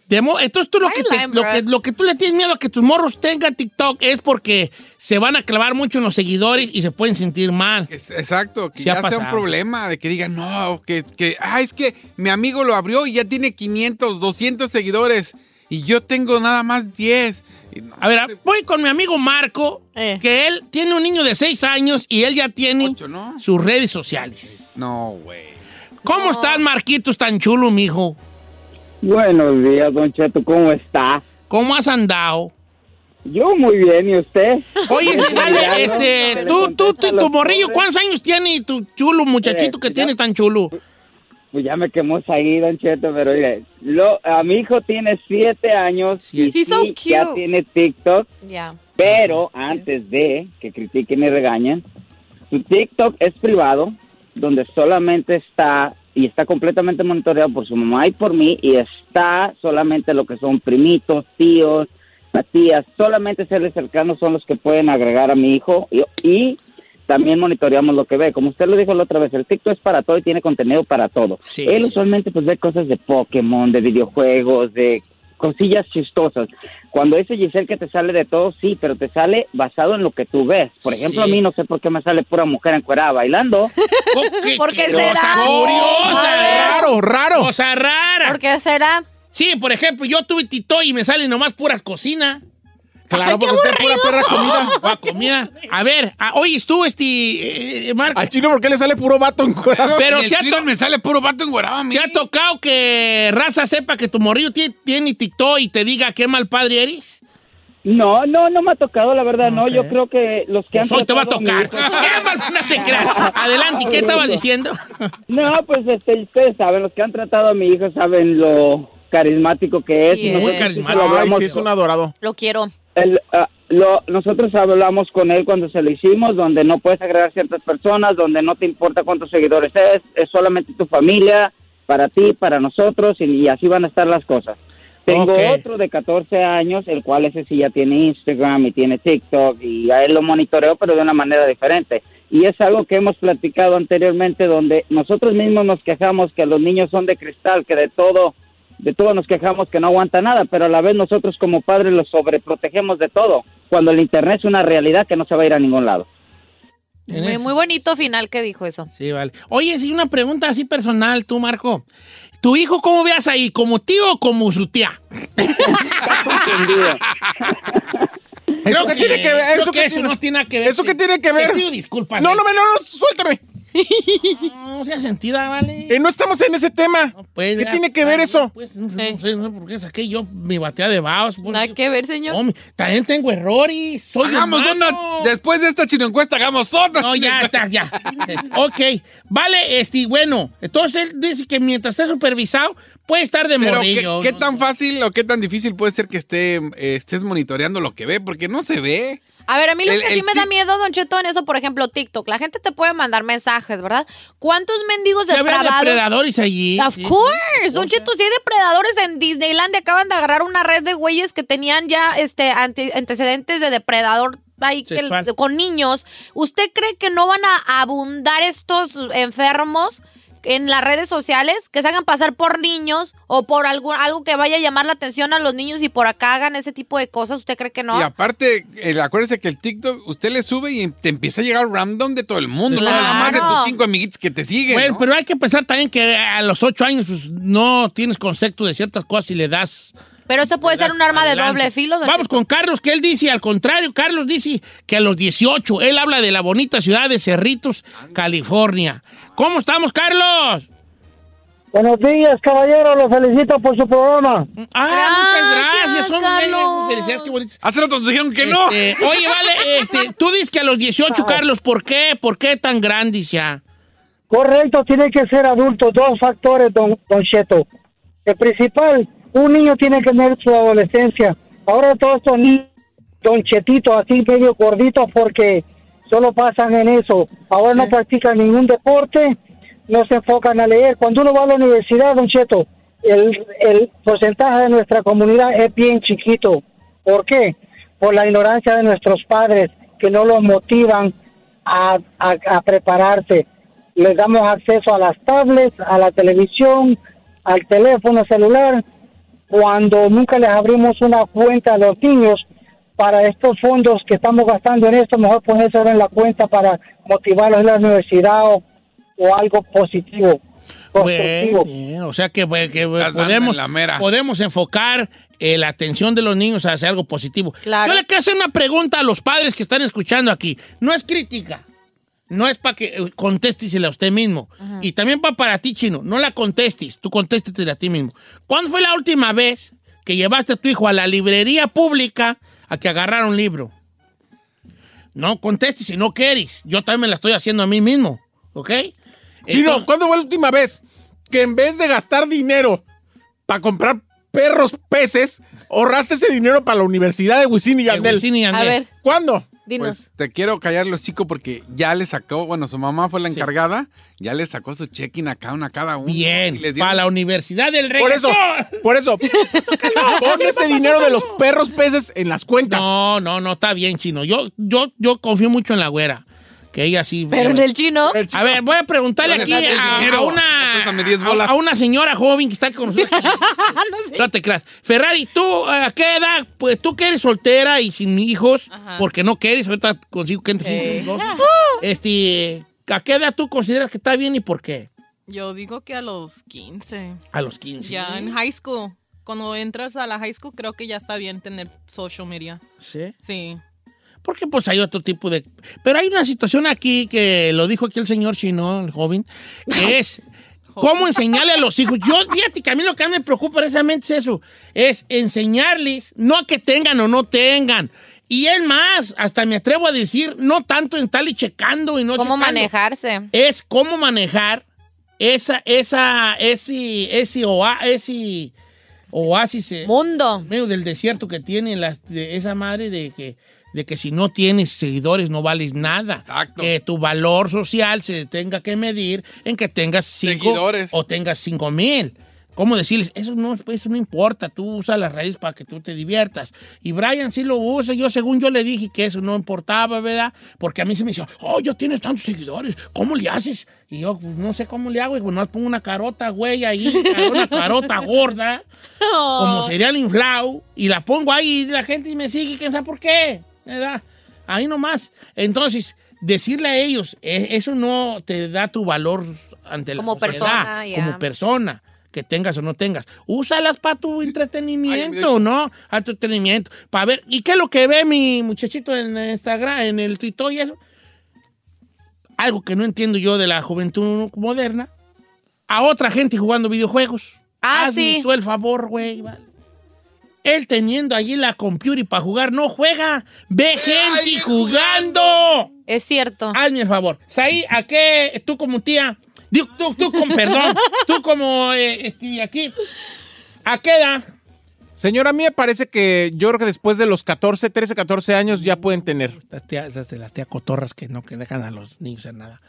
Demo- entonces tú lo que, te- lo, que, lo que tú le tienes miedo a que tus morros tengan TikTok es porque se van a clavar mucho en los seguidores y se pueden sentir mal. Es- exacto, que ha ya sea un problema, de que digan, no, que, que, ah, es que mi amigo lo abrió y ya tiene 500, 200 seguidores y yo tengo nada más 10. A ver, voy con mi amigo Marco, Eh. que él tiene un niño de 6 años y él ya tiene Ocho, ¿no? sus redes sociales. No, güey. ¿Cómo estás, Marquitos, tan chulo, mijo? Buenos días, Don Cheto, ¿cómo está? ¿Cómo has andado? Yo muy bien, ¿y usted? Oye, dale, este, que tú, tú, tú, a tu morrillo. ¿cuántos años tiene tu chulo muchachito que ya- tienes tan chulo? Pues ya me quemó ahí, Don Cheto, pero mire, lo, a mi hijo tiene siete años y so sí, ya cute. tiene TikTok, Ya. pero antes de que critiquen y regañen, su TikTok es privado, donde solamente está y está completamente monitoreado por su mamá y por mí y está solamente lo que son primitos, tíos, tías, solamente seres cercanos son los que pueden agregar a mi hijo y, y también monitoreamos lo que ve. Como usted lo dijo la otra vez, el TikTok es para todo y tiene contenido para todo. Sí, Él sí. usualmente pues ve cosas de Pokémon, de videojuegos, de cosillas chistosas. Cuando dice Giselle que te sale de todo, sí, pero te sale basado en lo que tú ves. Por ejemplo, Sí. a mí no sé por qué me sale pura mujer encuerada bailando. ¿Qué- ¿Por qué será? Curiosa. Raro, raro. Cosa rara. ¿Por qué será? Sí, por ejemplo, yo tuve tito y me salen nomás puras cocinas. Claro, porque usted es pura perra comida. Ah, comida. A ver, ah, oye, tú, este, eh, Marco, Al chino, ¿por qué le sale puro vato encuerado? pero En el te ha, me sale puro vato enguarado a mí. te ha tocado que raza sepa que tu morrillo tiene, tiene TikTok y te diga qué mal padre eres. No, no, no me ha tocado, la verdad, no. Yo creo que los que han Pues hoy te va a tocar. ¿Qué mal no te creas? Adelante, ¿qué estabas diciendo? No, pues este, ustedes saben, los que han tratado a mi hijo saben lo carismático que es. Sí, Muy carismático. lo Ay, hablamos sí, es un adorado. Lo quiero. el, ah, lo- nosotros hablamos con él cuando se lo hicimos, donde no puedes agregar ciertas personas, donde no te importa cuántos seguidores es, es solamente tu familia, para ti, para nosotros, y, y así van a estar las cosas. Tengo otro de 14 años, el cual ese sí ya tiene Instagram y tiene TikTok, y a él lo monitoreo, pero de una manera diferente. Y es algo que hemos platicado anteriormente, donde nosotros mismos nos quejamos que los niños son de cristal, que de todo de todo nos quejamos que no aguanta nada, pero a la vez nosotros como padres los sobreprotegemos de todo, cuando el Internet es una realidad que no se va a ir a ningún lado. Muy, muy bonito final que dijo eso. Sí, vale. Oye, sí, una pregunta así personal, tú, Marco. ¿Tu hijo cómo veas ahí? ¿Como tío o como su tía? Entendido. ¿Eso qué tiene que ver? ¿Eso que tiene- no tiene nada que ver. ¿Eso qué tiene que Te ver? pido disculpas. No, ¿eh? no, me- no, no, suéltame. No sea sentida, vale. Eh, no estamos en ese tema. Pues, ¿Qué ya, tiene que ver ah, eso? pues, no, sé, no sé, no sé por qué saqué yo mi batea de pues. Nada que ver, señor. Hombre, también tengo errores. Soy Hagamos humano. una. Después de esta chino encuesta, hagamos otra. No, chino ya encuesta. está, ya. ok, vale, este, bueno, entonces él dice que mientras esté supervisado, puede estar de Pero, ¿qué, morrillo. qué tan fácil o qué tan difícil puede ser que esté, eh, estés monitoreando lo que ve? Porque no se ve. A ver, a mí lo El- que sí me da miedo, Don Cheto, en eso, por ejemplo, TikTok. La gente te puede mandar mensajes, ¿verdad? ¿Cuántos mendigos Sí, ver, depravados? depredadores allí. Of Sí, sí. course, Don Cheto, si hay depredadores en Disneyland, acaban de agarrar una red de güeyes que tenían ya este ante- antecedentes de depredador ahí que- con niños. ¿Usted cree que no van a abundar estos enfermos en las redes sociales que se hagan pasar por niños o por algo, algo que vaya a llamar la atención a los niños y por acá hagan ese tipo de cosas? ¿Usted cree que no? Y aparte, el- acuérdese que el TikTok, usted le sube y te empieza a llegar random de todo el mundo. No Claro. nada más de tus cinco amiguitos que te siguen. Bueno, ¿no? pero hay que pensar también que a los ocho años pues, no tienes concepto de ciertas cosas y le das Pero eso puede ser un arma de doble filo. don Vamos con Carlos, que él dice al contrario. Carlos dice que a los 18, él habla de la bonita ciudad de Cerritos, California. ¿Cómo estamos, Carlos? Buenos días, caballero. Los felicito por su programa. Ah, muchas gracias. Son Carlos. felicidades, qué bonitas. Hace rato nos dijeron que no. Este, oye, vale, este, tú dices que a los 18, Carlos, ¿por qué? ¿Por qué tan grandes ya? Correcto, tiene que ser adulto. Dos factores, don, don Cheto. El principal, un niño tiene que tener su adolescencia. Ahora todos estos niños, don Chetito, así medio gorditos porque solo pasan en eso. Ahora no practican ningún deporte, no se enfocan a leer. Cuando uno va a la universidad, don Cheto, el, el porcentaje de nuestra comunidad es bien chiquito. ¿Por qué? Por la ignorancia de nuestros padres que no los motivan a, a- a prepararse. Les damos acceso a las tablets, a la televisión, al teléfono celular, cuando nunca les abrimos una cuenta a los niños para estos fondos que estamos gastando en esto, mejor ponerse en la cuenta para motivarlos en la universidad o, o algo positivo. constructivo. Bueno, bien, o sea que, pues, que podemos enfocar eh, la atención de los niños hacia algo positivo. Claro. Yo le quiero hacer una pregunta a los padres que están escuchando aquí. No es crítica. No es para que eh, contestesela a usted mismo. Y también va para ti, Chino. No la contestes. Tú contéstetela a ti mismo. ¿Cuándo fue la última vez que llevaste a tu hijo a la librería pública a que agarrara un libro? No contestes si no quieres. Yo también me la estoy haciendo a mí mismo. ¿Ok? Chino, Entonces- ¿cuándo fue la última vez que en vez de gastar dinero para comprar perros peces, ahorraste ese dinero para la universidad de Wisin y Yandel? Wisin y Yandel. A ver, ¿Cuándo? Dinos. Pues te quiero callar el hocico porque ya le sacó, bueno, su mamá fue la encargada, ya le sacó su check-in a cada una a cada uno. Bien, les para la Universidad del Rey. Por eso, por eso, pon ese dinero de los perros peces en las cuentas. No, no, no, está bien, chino. Yo, yo, yo confío mucho en la güera. Que ella sí. Pero en el chino. A ver, voy a preguntarle aquí a, una, Préstame 10 bolas. a, a una señora joven que está con nosotros. no, te creas. Ferrari, ¿tú a qué edad? Pues tú que eres soltera y sin hijos, Ajá. porque no quieres, ahorita consigo que sin hijos. Este, ¿a qué edad tú consideras que está bien y por qué? Yo digo que a los 15. A los 15. Ya en high school. Cuando entras a la high school, creo que ya está bien tener social media. ¿Sí? Sí. Porque pues hay otro tipo de... Pero hay una situación aquí que lo dijo aquí el señor chino, el joven, que es cómo enseñarle a los hijos. Yo, fíjate que a mí lo que a mí me preocupa precisamente es eso, es enseñarles, no a que tengan o no tengan. Y es más, hasta me atrevo a decir, no tanto en estar y checando y no ¿Cómo checando. manejarse? Es cómo manejar esa, esa, ese, ese, oa- ese oasis eh, Mundo. medio del desierto que tiene las- de esa madre de que, de que si no tienes seguidores no vales nada. Exacto. Que tu valor social se tenga que medir en que tengas cinco Seguidores. o tengas cinco mil. ¿Cómo decirles? Eso no, eso no importa, tú usa las redes para que tú te diviertas. Y Brian sí lo usa, yo según yo le dije que eso no importaba, ¿verdad? Porque a mí se me decía, oh, ya tienes tantos seguidores, ¿cómo le haces? Y yo, pues, no sé cómo le hago, y pues nomás pongo una carota, güey, ahí, una carota gorda, como cereal inflado, y la pongo ahí y la gente me sigue, quién sabe por qué, ¿verdad? Ahí nomás. Entonces, decirle a ellos, eh, eso no te da tu valor ante la Como sociedad, persona, como persona, que tengas o no tengas. Úsalas para tu entretenimiento, ¿no? A tu entretenimiento. Para ver, ¿y qué es lo que ve mi muchachito en Instagram, en el TikTok y eso? algo que no entiendo yo de la juventud moderna, a otra gente jugando videojuegos. Ah, Hazme sí. tú el favor, güey, vale. Él teniendo allí la computer y para jugar no juega. Ve gente jugando. Es cierto. Hazme el favor. Saí, ¿a qué? Tú como tía. Tú, tú con perdón. tú como eh, este, aquí. ¿A qué edad? Señora, a mí me parece que yo creo que después de los 14, 13, 14 años ya pueden tener. Las tías, las de las tías cotorras que no que dejan a los niños hacer nada.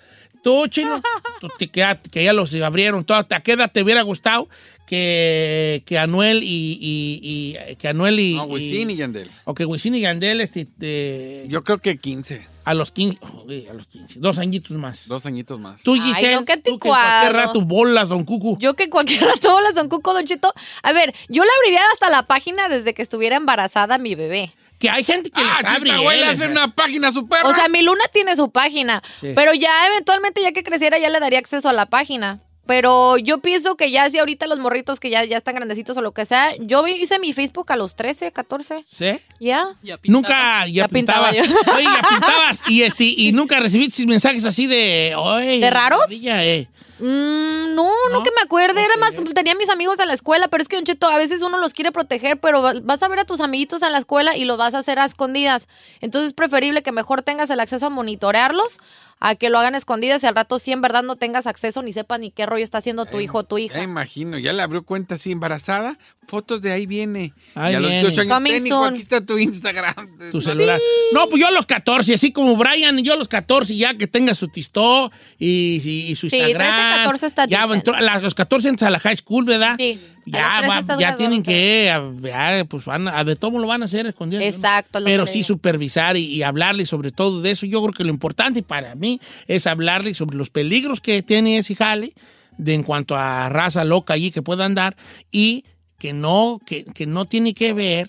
Tú, chino, tú te queda- que ya los abrieron todo. ¿A qué edad te hubiera gustado que, que Anuel y, y- y- que Anuel y. No, Wisin y Yandel. O que Wisin y Yandel, este, te- Yo creo que 15. a los 15, joder, a los 15, dos añitos más. Dos añitos más. Tú, Ay, Giselle, no, qué tú que cualquier rato bolas, don Cucu. Yo que cualquier rato las Don Cuco, Don Cheto. A ver, yo le abriría hasta la página desde que estuviera embarazada mi bebé. Que hay gente que Ah, les abre. esta güey le eh, hace una página a su perra. O sea, mi luna tiene su página, Sí. pero ya eventualmente, ya que creciera, ya le daría acceso a la página. Pero yo pienso que ya si ahorita los morritos que ya, ya están grandecitos o lo que sea, yo hice mi Facebook a los 13, 14. ¿Sí? ¿Ya? Nunca ya, Ya pintaba pintabas. yo. Oye, ya pintabas y este y nunca recibiste mensajes así de oye, ¿De raros? maravilla, eh. Mm, no, no, que me acuerde. Era más, tenía mis amigos en la escuela, pero es que, Don Cheto, a veces uno los quiere proteger, pero va- vas a ver a tus amiguitos en la escuela y lo vas a hacer a escondidas. Entonces es preferible que mejor tengas el acceso a monitorearlos a que lo hagan escondidas y al rato sí en verdad no tengas acceso ni sepas ni qué rollo está haciendo tu hijo o tu hija. Ya imagino, ya le abrió cuenta así embarazada. Fotos de ahí viene. Ahí y a los viene. 18 años, aquí está tu Instagram. Tu celular. No, pues yo a los 14, así como Brian, yo a los 14 ya que tenga su tistó y, y- y su Sí, Instagram. 13, 14 está Ya entró- a los 14 entras a la high school, ¿verdad? Sí. Ya, A los 13 va- ya tienen que, a- pues van a, de todo lo van a hacer escondido. Exacto, Pero sí digo. supervisar y, y hablarle sobre todo de eso. Yo creo que lo importante para mí es hablarle sobre los peligros que tiene ese jale de en cuanto a raza loca allí que pueda andar y que no, que, que no tiene que ver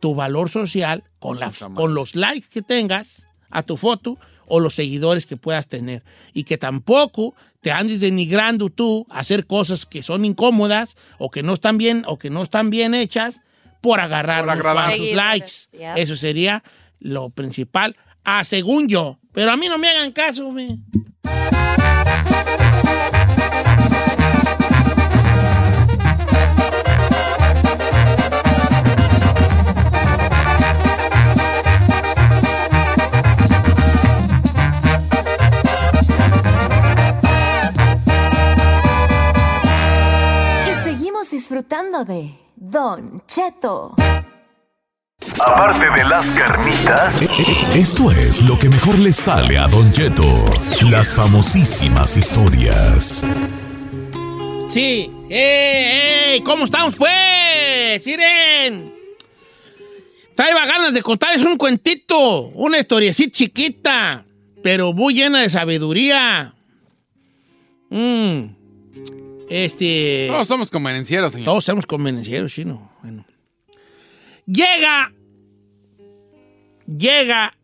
tu valor social con, la, con los likes que tengas a tu foto o los seguidores que puedas tener. Y que tampoco te andes denigrando tú a hacer cosas que son incómodas o que no están bien o que no están bien hechas por agarrar Seguidores, likes. ya. Eso sería lo principal, a según yo. Pero a mí no me hagan caso, me. Disfrutando de Don Cheto. Aparte de las carnitas, Esto es lo que mejor le sale a Don Cheto. Las famosísimas historias. Sí. ¡Ey, ey! ¿Cómo estamos, pues? ¡Miren! Traiba ganas de contarles un cuentito, una historiecita chiquita, pero muy llena de sabiduría. Mm. Este. Todos somos convenencieros, señor. Todos somos convenencieros, chino. Bueno. Llega. Llega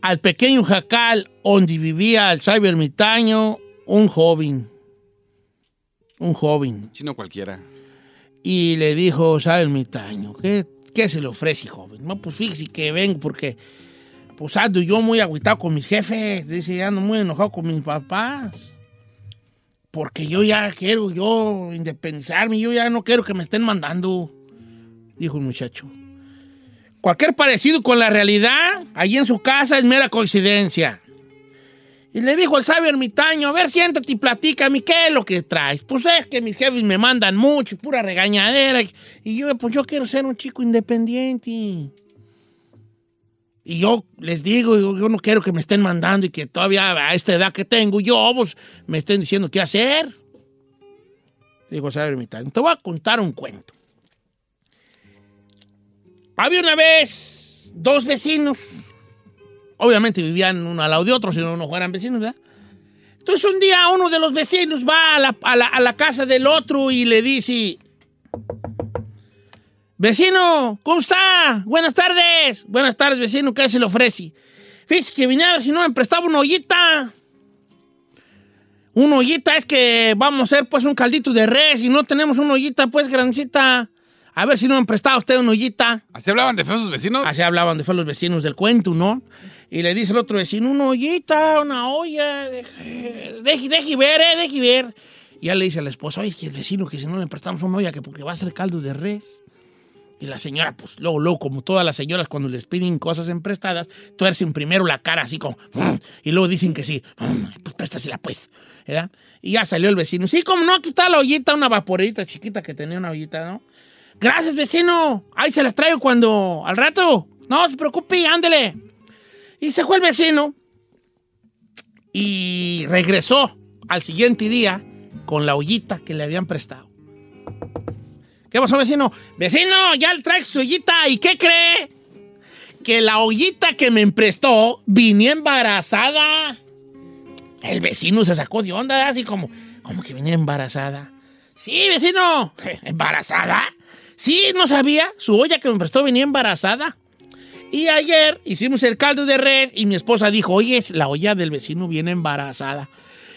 al pequeño jacal donde vivía el sabio ermitaño un joven. Un joven. Chino cualquiera. Y le dijo, sabio ermitaño, ¿qué, qué se le ofrece, joven? No, pues fíjese que vengo porque pues ando yo muy agüitado con mis jefes. Dice, ando muy enojado con mis papás. Porque yo ya quiero yo independizarme, yo ya no quiero que me estén mandando, dijo el muchacho. Cualquier parecido con la realidad, allí en su casa, es mera coincidencia. Y le dijo el sabio ermitaño, a ver, siéntate y platícame, ¿qué es lo que traes? Pues es que mis jefes me mandan mucho, pura regañadera. Y yo, pues yo quiero ser un chico independiente. Y yo les digo, yo, no quiero que me estén mandando y que todavía a esta edad que tengo yo, pues me estén diciendo qué hacer. Digo, sabio ermitaño, te voy a contar un cuento. Había una vez dos vecinos. Obviamente vivían uno al lado de otro, si no, no fueran vecinos, ¿verdad? Entonces un día uno de los vecinos va a la, a la- a la casa del otro y le dice, vecino, ¿cómo está? Buenas tardes. Buenas tardes, vecino, ¿qué se le ofrece? Fíjese que vine a ver si no me prestaba una ollita. Una ollita es que vamos a hacer pues un caldito de res y no tenemos una ollita pues grandecita. A ver si no me han prestado usted una ollita. ¿Así hablaban de feos sus vecinos? Así hablaban de feos los vecinos del cuento, ¿no? Y le dice el otro vecino, una ollita, una olla. Deje, deje, deje ver, eh, deje ver. Y ya le dice a la esposa, oye, que el vecino, que si no le prestamos una olla, que porque va a ser caldo de res. Y la señora, pues luego, luego, como todas las señoras cuando les piden cosas en prestadas, tuercen primero la cara así como, "Mm", y luego dicen que sí, "Mm, pues préstasela pues, ¿verdad? Y ya salió el vecino, sí, como no, aquí está la ollita, una vaporita chiquita que tenía una ollita, ¿no? Gracias, vecino, ahí se las traigo cuando, al rato, no se preocupe, ándele. Y se fue el vecino y regresó al siguiente día con la ollita que le habían prestado. ¿Qué pasó, vecino? Vecino, ya le trae su ollita. ¿Y qué cree? Que la ollita que me prestó venía embarazada. El vecino se sacó de onda, así como, como que venía embarazada. Sí, vecino, ¿embarazada? Sí, no sabía. Su olla que me prestó venía embarazada. Y ayer hicimos el caldo de red y mi esposa dijo, oye, la olla del vecino viene embarazada.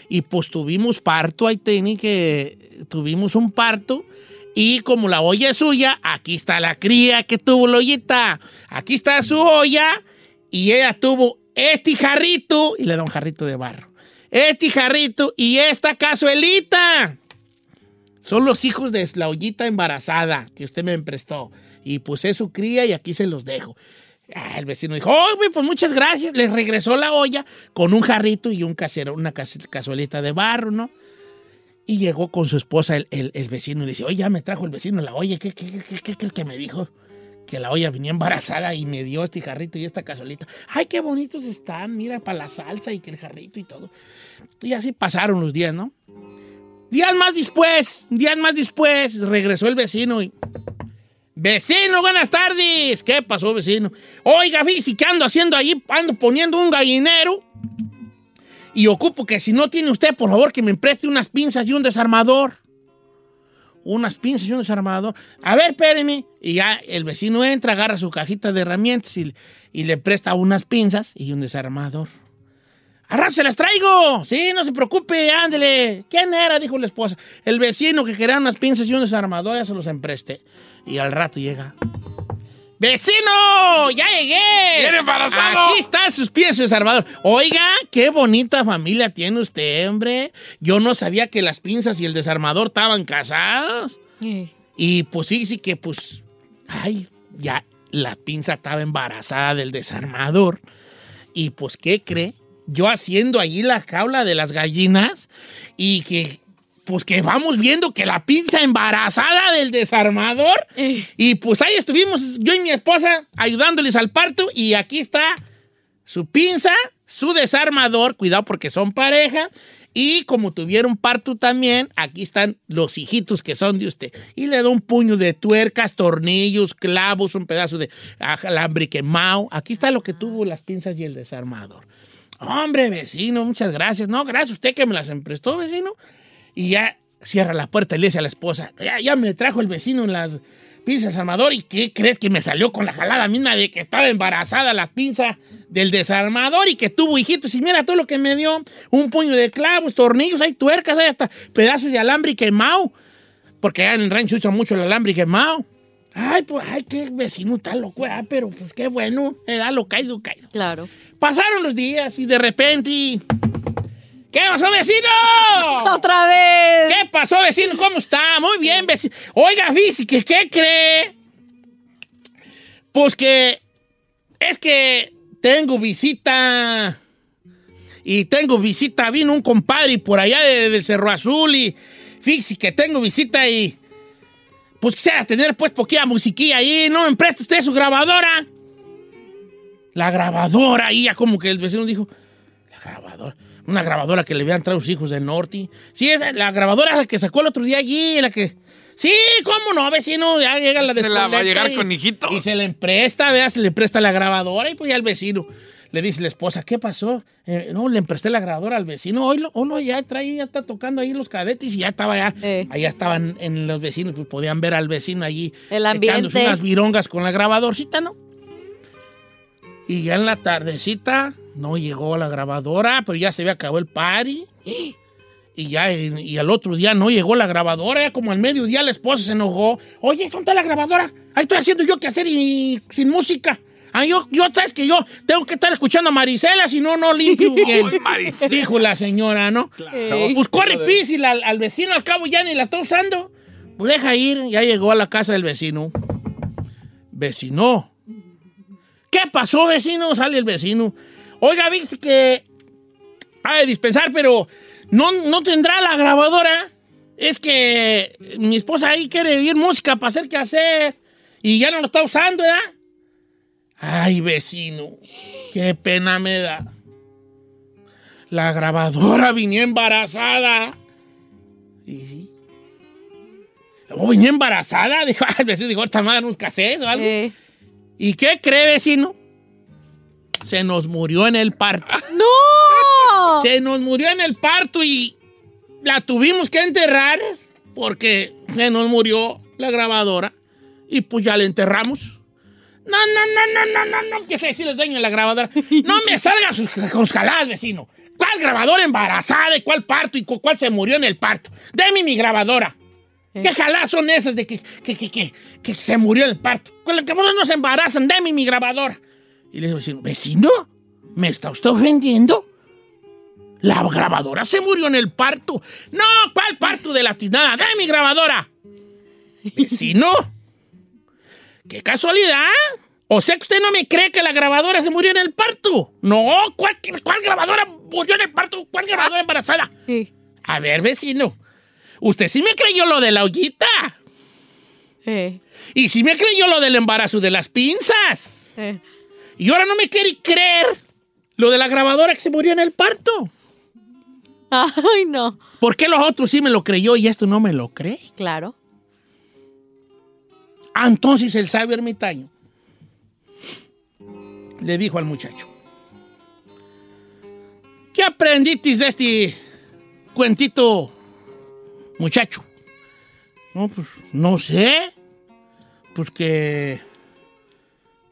Y pues tuvimos parto, ahí tenía que tuvimos un parto. Y como la olla es suya, aquí está la cría que tuvo la ollita. Aquí está su olla. Y ella tuvo este jarrito, y le da un jarrito de barro. Este jarrito y esta cazuelita. Son los hijos de la ollita embarazada que usted me prestó. Y pues es su cría y aquí se los dejo. Ah, El vecino dijo, oh, pues muchas gracias. Le regresó la olla con un jarrito y un casero, una cazuelita de barro, ¿no? Y llegó con su esposa el, el- vecino y le dice, oye, ya me trajo el vecino la olla. ¿Qué, qué, qué, qué crees que me dijo? Que la olla venía embarazada y me dio este jarrito y esta cazuelita. Ay, qué bonitos están, mira, para la salsa y que el jarrito y todo. Y así pasaron los días, ¿no? Días más después, días más después, regresó el vecino y... Vecino, buenas tardes. ¿Qué pasó, vecino? Oiga, fíjese que ando haciendo ahí, ando poniendo un gallinero. Y ocupo que si no tiene usted, por favor, que me preste unas pinzas y un desarmador. Unas pinzas y un desarmador. A ver, espéreme. Y ya el vecino entra, agarra su cajita de herramientas y, le presta unas pinzas y un desarmador. ¡A rato se las traigo! Sí, no se preocupe, ándele. ¿Quién era? Dijo la esposa. El vecino que quería unas pinzas y un desarmador, ya se los empresté. Y al rato llega. ¡Vecino! ¡Ya llegué! ¡Viene embarazado! Aquí están sus pies y desarmador. Oiga, qué bonita familia tiene usted, hombre. Yo no sabía que las pinzas y el desarmador estaban casados. Y pues sí, sí que pues. Ay, ya la pinza estaba embarazada del desarmador. Y pues, ¿qué cree? Yo haciendo allí la jaula de las gallinas y que, pues que vamos viendo que la pinza embarazada del desarmador. Y pues ahí estuvimos yo y mi esposa ayudándoles al parto y aquí está su pinza, su desarmador, cuidado porque son pareja. Y como tuvieron parto también, aquí están los hijitos que son de usted. Y le da un puño de tuercas, tornillos, clavos, un pedazo de alambre quemado. Aquí está lo que tuvo las pinzas y el desarmador. Hombre, vecino, muchas gracias. No, gracias a usted que me las emprestó, vecino. Y ya cierra la puerta y le dice a la esposa, ya, ya me trajo el vecino en las pinzas desarmador. ¿Y qué crees que me salió con la jalada misma de que estaba embarazada las pinzas del desarmador y que tuvo hijitos? Y mira todo lo que me dio. Un puño de clavos, tornillos, hay tuercas, hay hasta pedazos de alambre quemado. Porque allá en el rancho usan mucho el alambre quemado. Ay, pues, ay, qué vecino tan loco, ah, pero pues qué bueno, era lo caído, caído. Claro. Pasaron los días y de repente. ¿Qué pasó, vecino? ¡Otra vez! ¿Qué pasó, vecino? ¿Cómo está? Muy bien, vecino. Oiga, física, ¿qué cree? Pues que. Es que tengo visita. Y tengo visita. Vino un compadre por allá de- del Cerro Azul y. Fíjese que tengo visita y. Pues quisiera tener pues poquita musiquilla ahí. ¿No me presta usted su grabadora? La grabadora. Y ya como que el vecino dijo. La grabadora. Una grabadora que le habían traído sus hijos del norte. Sí, esa, la grabadora que sacó el otro día allí. La que. Sí, cómo no, vecino. Ya llega la Se la va a llegar y- con hijitos. Y se le empresta, vea, se le presta la grabadora y pues ya el vecino. Le dice la esposa, ¿qué pasó? "Eh, no, le empresté la grabadora al vecino. Hoy lo, hoy lo ya trae, ya está tocando ahí los cadetes y ya estaba ya. Allá estaban en los vecinos, pues podían ver al vecino allí. El ambiente. Echándose unas virongas con la grabadorcita, ¿no? Y ya en la tardecita no llegó la grabadora, pero ya se había acabado el party. Y Y ya, y, y al otro día no llegó la grabadora, ya como al mediodía la esposa se enojó. Oye, ¿dónde está la grabadora? Ahí estoy haciendo yo qué hacer y sin música. Ah, yo, yo, sabes que yo tengo que estar escuchando a Marisela, si no, no limpio bien. Dijo la señora, ¿no? Ey. Pues corre písila al, al vecino, al cabo ya ni la está usando. Pues deja ir, ya llegó a la casa del vecino. Vecino. ¿Qué pasó, vecino? Sale el vecino. Oiga, viste que ha de dispensar, pero no, no tendrá la grabadora. Es que mi esposa ahí quiere oír música para hacer qué hacer. Y ya no lo está usando, ¿verdad? Ay, vecino, qué pena me da. La grabadora venía embarazada. Y sí. ¿Oh, embarazada? Dijo, ay, el vecino dijo, ahorita me van a dar unos cassettes o algo. Eh. ¿Y qué cree, vecino? Se nos murió en el parto. ¡No! Se nos murió en el parto y la tuvimos que enterrar porque se nos murió la grabadora y pues ya la enterramos. No, no, no, no, no, no, no, que se decirles dueño de la grabadora. No me salgan sus, sus jaladas, vecino. ¿Cuál grabadora embarazada y cuál parto y cu- cuál se murió en el parto? Deme mi grabadora. ¿Qué jaladas son esas de que, que, que, que, se murió en el parto? Con la que no se embarazan, deme mi grabadora. Y le dice, vecino, ¿vecino? ¿Me está usted ofendiendo? La grabadora se murió en el parto. No, ¿cuál parto de la tinada? ¡Dame mi grabadora! Vecino, qué casualidad. O sea que usted no me cree que la grabadora se murió en el parto. No, ¿cuál, cuál grabadora murió en el parto? ¿Cuál grabadora embarazada? A ver, vecino, usted sí me creyó lo de la ollita. Eh, Y sí me creyó lo del embarazo de las pinzas. eh. Y ahora no me quiere creer lo de la grabadora que se murió en el parto. Ay, no. ¿Por qué los otros sí me lo creyó y esto no me lo cree? Claro. Ah, Entonces el sabio ermitaño le dijo al muchacho, ¿qué aprendiste de este cuentito, muchacho? No, pues no sé. Pues que,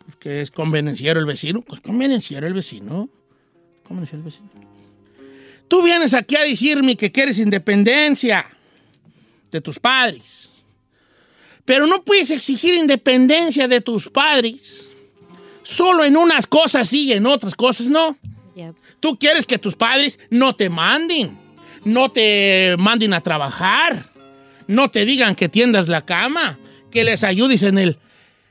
pues que es convenenciero el vecino. Pues convenenciero el vecino. Convenenciero el vecino. Tú vienes aquí a decirme que quieres independencia de tus padres. Pero no puedes exigir independencia de tus padres. Solo en unas cosas sí y en otras cosas no. Yep. Tú quieres que tus padres no te manden, no te manden a trabajar, no te digan que tiendas la cama, que les ayudes en el,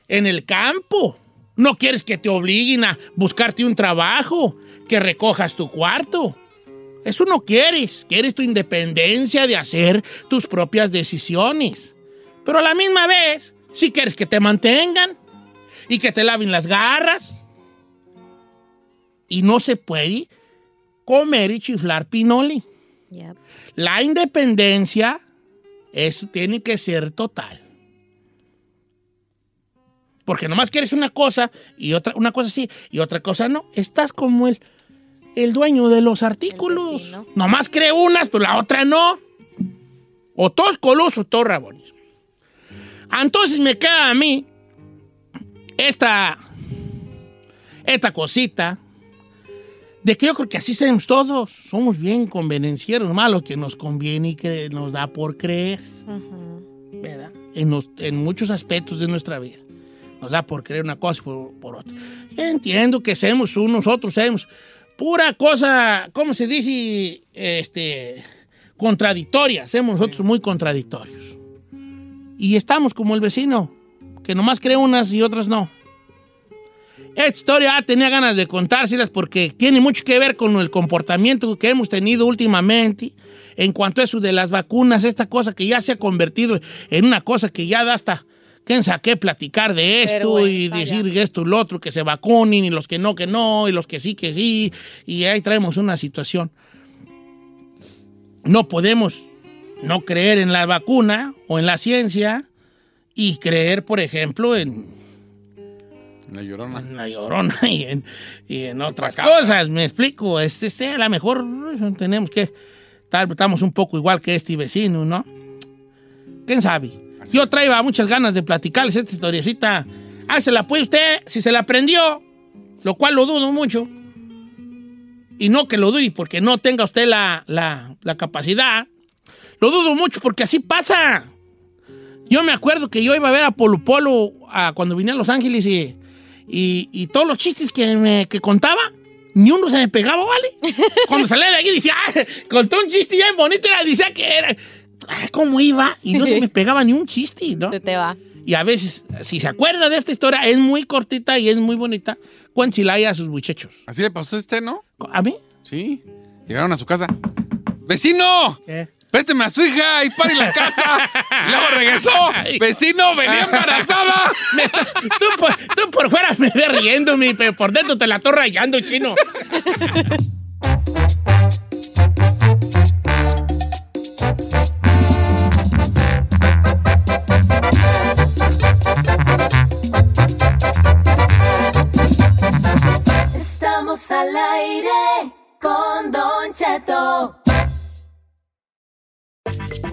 en el campo. No quieres que te obliguen a buscarte un trabajo, que recojas tu cuarto. Eso no quieres. Quieres tu independencia de hacer tus propias decisiones. Pero a la misma vez, si quieres que te mantengan y que te laven las garras. Y no se puede comer y chiflar pinoli. Yep. La independencia eso tiene que ser total. Porque nomás quieres una cosa y otra, una cosa sí y otra cosa no. Estás como el, el dueño de los artículos. Nomás cree unas, pero la otra no. O todos colosos, todos rabones. Entonces me queda a mí esta, esta cosita de que yo creo que así somos todos. Somos bien convenencieros, malo que nos conviene y que nos da por creer, ¿verdad? En, los- en muchos aspectos de nuestra vida. Nos da por creer una cosa y por, por otra. Yo entiendo que seamos unos, otros seamos pura cosa, ¿cómo se dice? Este, contradictoria. Somos nosotros muy contradictorios. Y estamos como el vecino, que nomás cree unas y otras no. Esta historia tenía ganas de contárselas porque tiene mucho que ver con el comportamiento que hemos tenido últimamente en cuanto a eso de las vacunas, esta cosa que ya se ha convertido en una cosa que ya da hasta, ¿quién saqué platicar de esto y Vergüenza, decir esto y lo otro, que se vacunen y los que no, que no, y los que sí, que sí, y ahí traemos una situación. No podemos no creer en la vacuna o en la ciencia y creer, por ejemplo, en, La llorona. la llorona y en, y en otras cosas. Me explico. Este, este, a lo mejor tenemos que. Tal, estamos un poco igual que este vecino, ¿no? ¿Quién sabe? Yo traía muchas ganas de platicarles esta historiecita. Ah, se la puede usted, si se la aprendió, lo cual lo dudo mucho. y no que lo dude porque no tenga usted la, la, la capacidad, lo dudo mucho porque así pasa. Yo me acuerdo que yo iba a ver a Polo Polo a, cuando vine a Los Ángeles y, y, y todos los chistes que, me, que contaba, ni uno se me pegaba, ¿vale? Cuando salía de aquí decía, ah, contó un chiste bien bonito y decía que era, ah, ¿cómo iba? Y no se me pegaba ni un chiste, ¿no? Se te va. Y a veces, si se acuerda de esta historia, es muy cortita y es muy bonita, cuéntela a sus muchachos. Así le pasó a usted, ¿no? ¿A mí? Sí. Llegaron a su casa. ¡Vecino! Présteme a su hija y pare la casa. y luego regresó. ¡Vecino, venía embarazada! Está- tú, por, tú por fuera me ves riéndome, pero por dentro te la estoy rayando, chino. Estamos al aire con Don Cheto.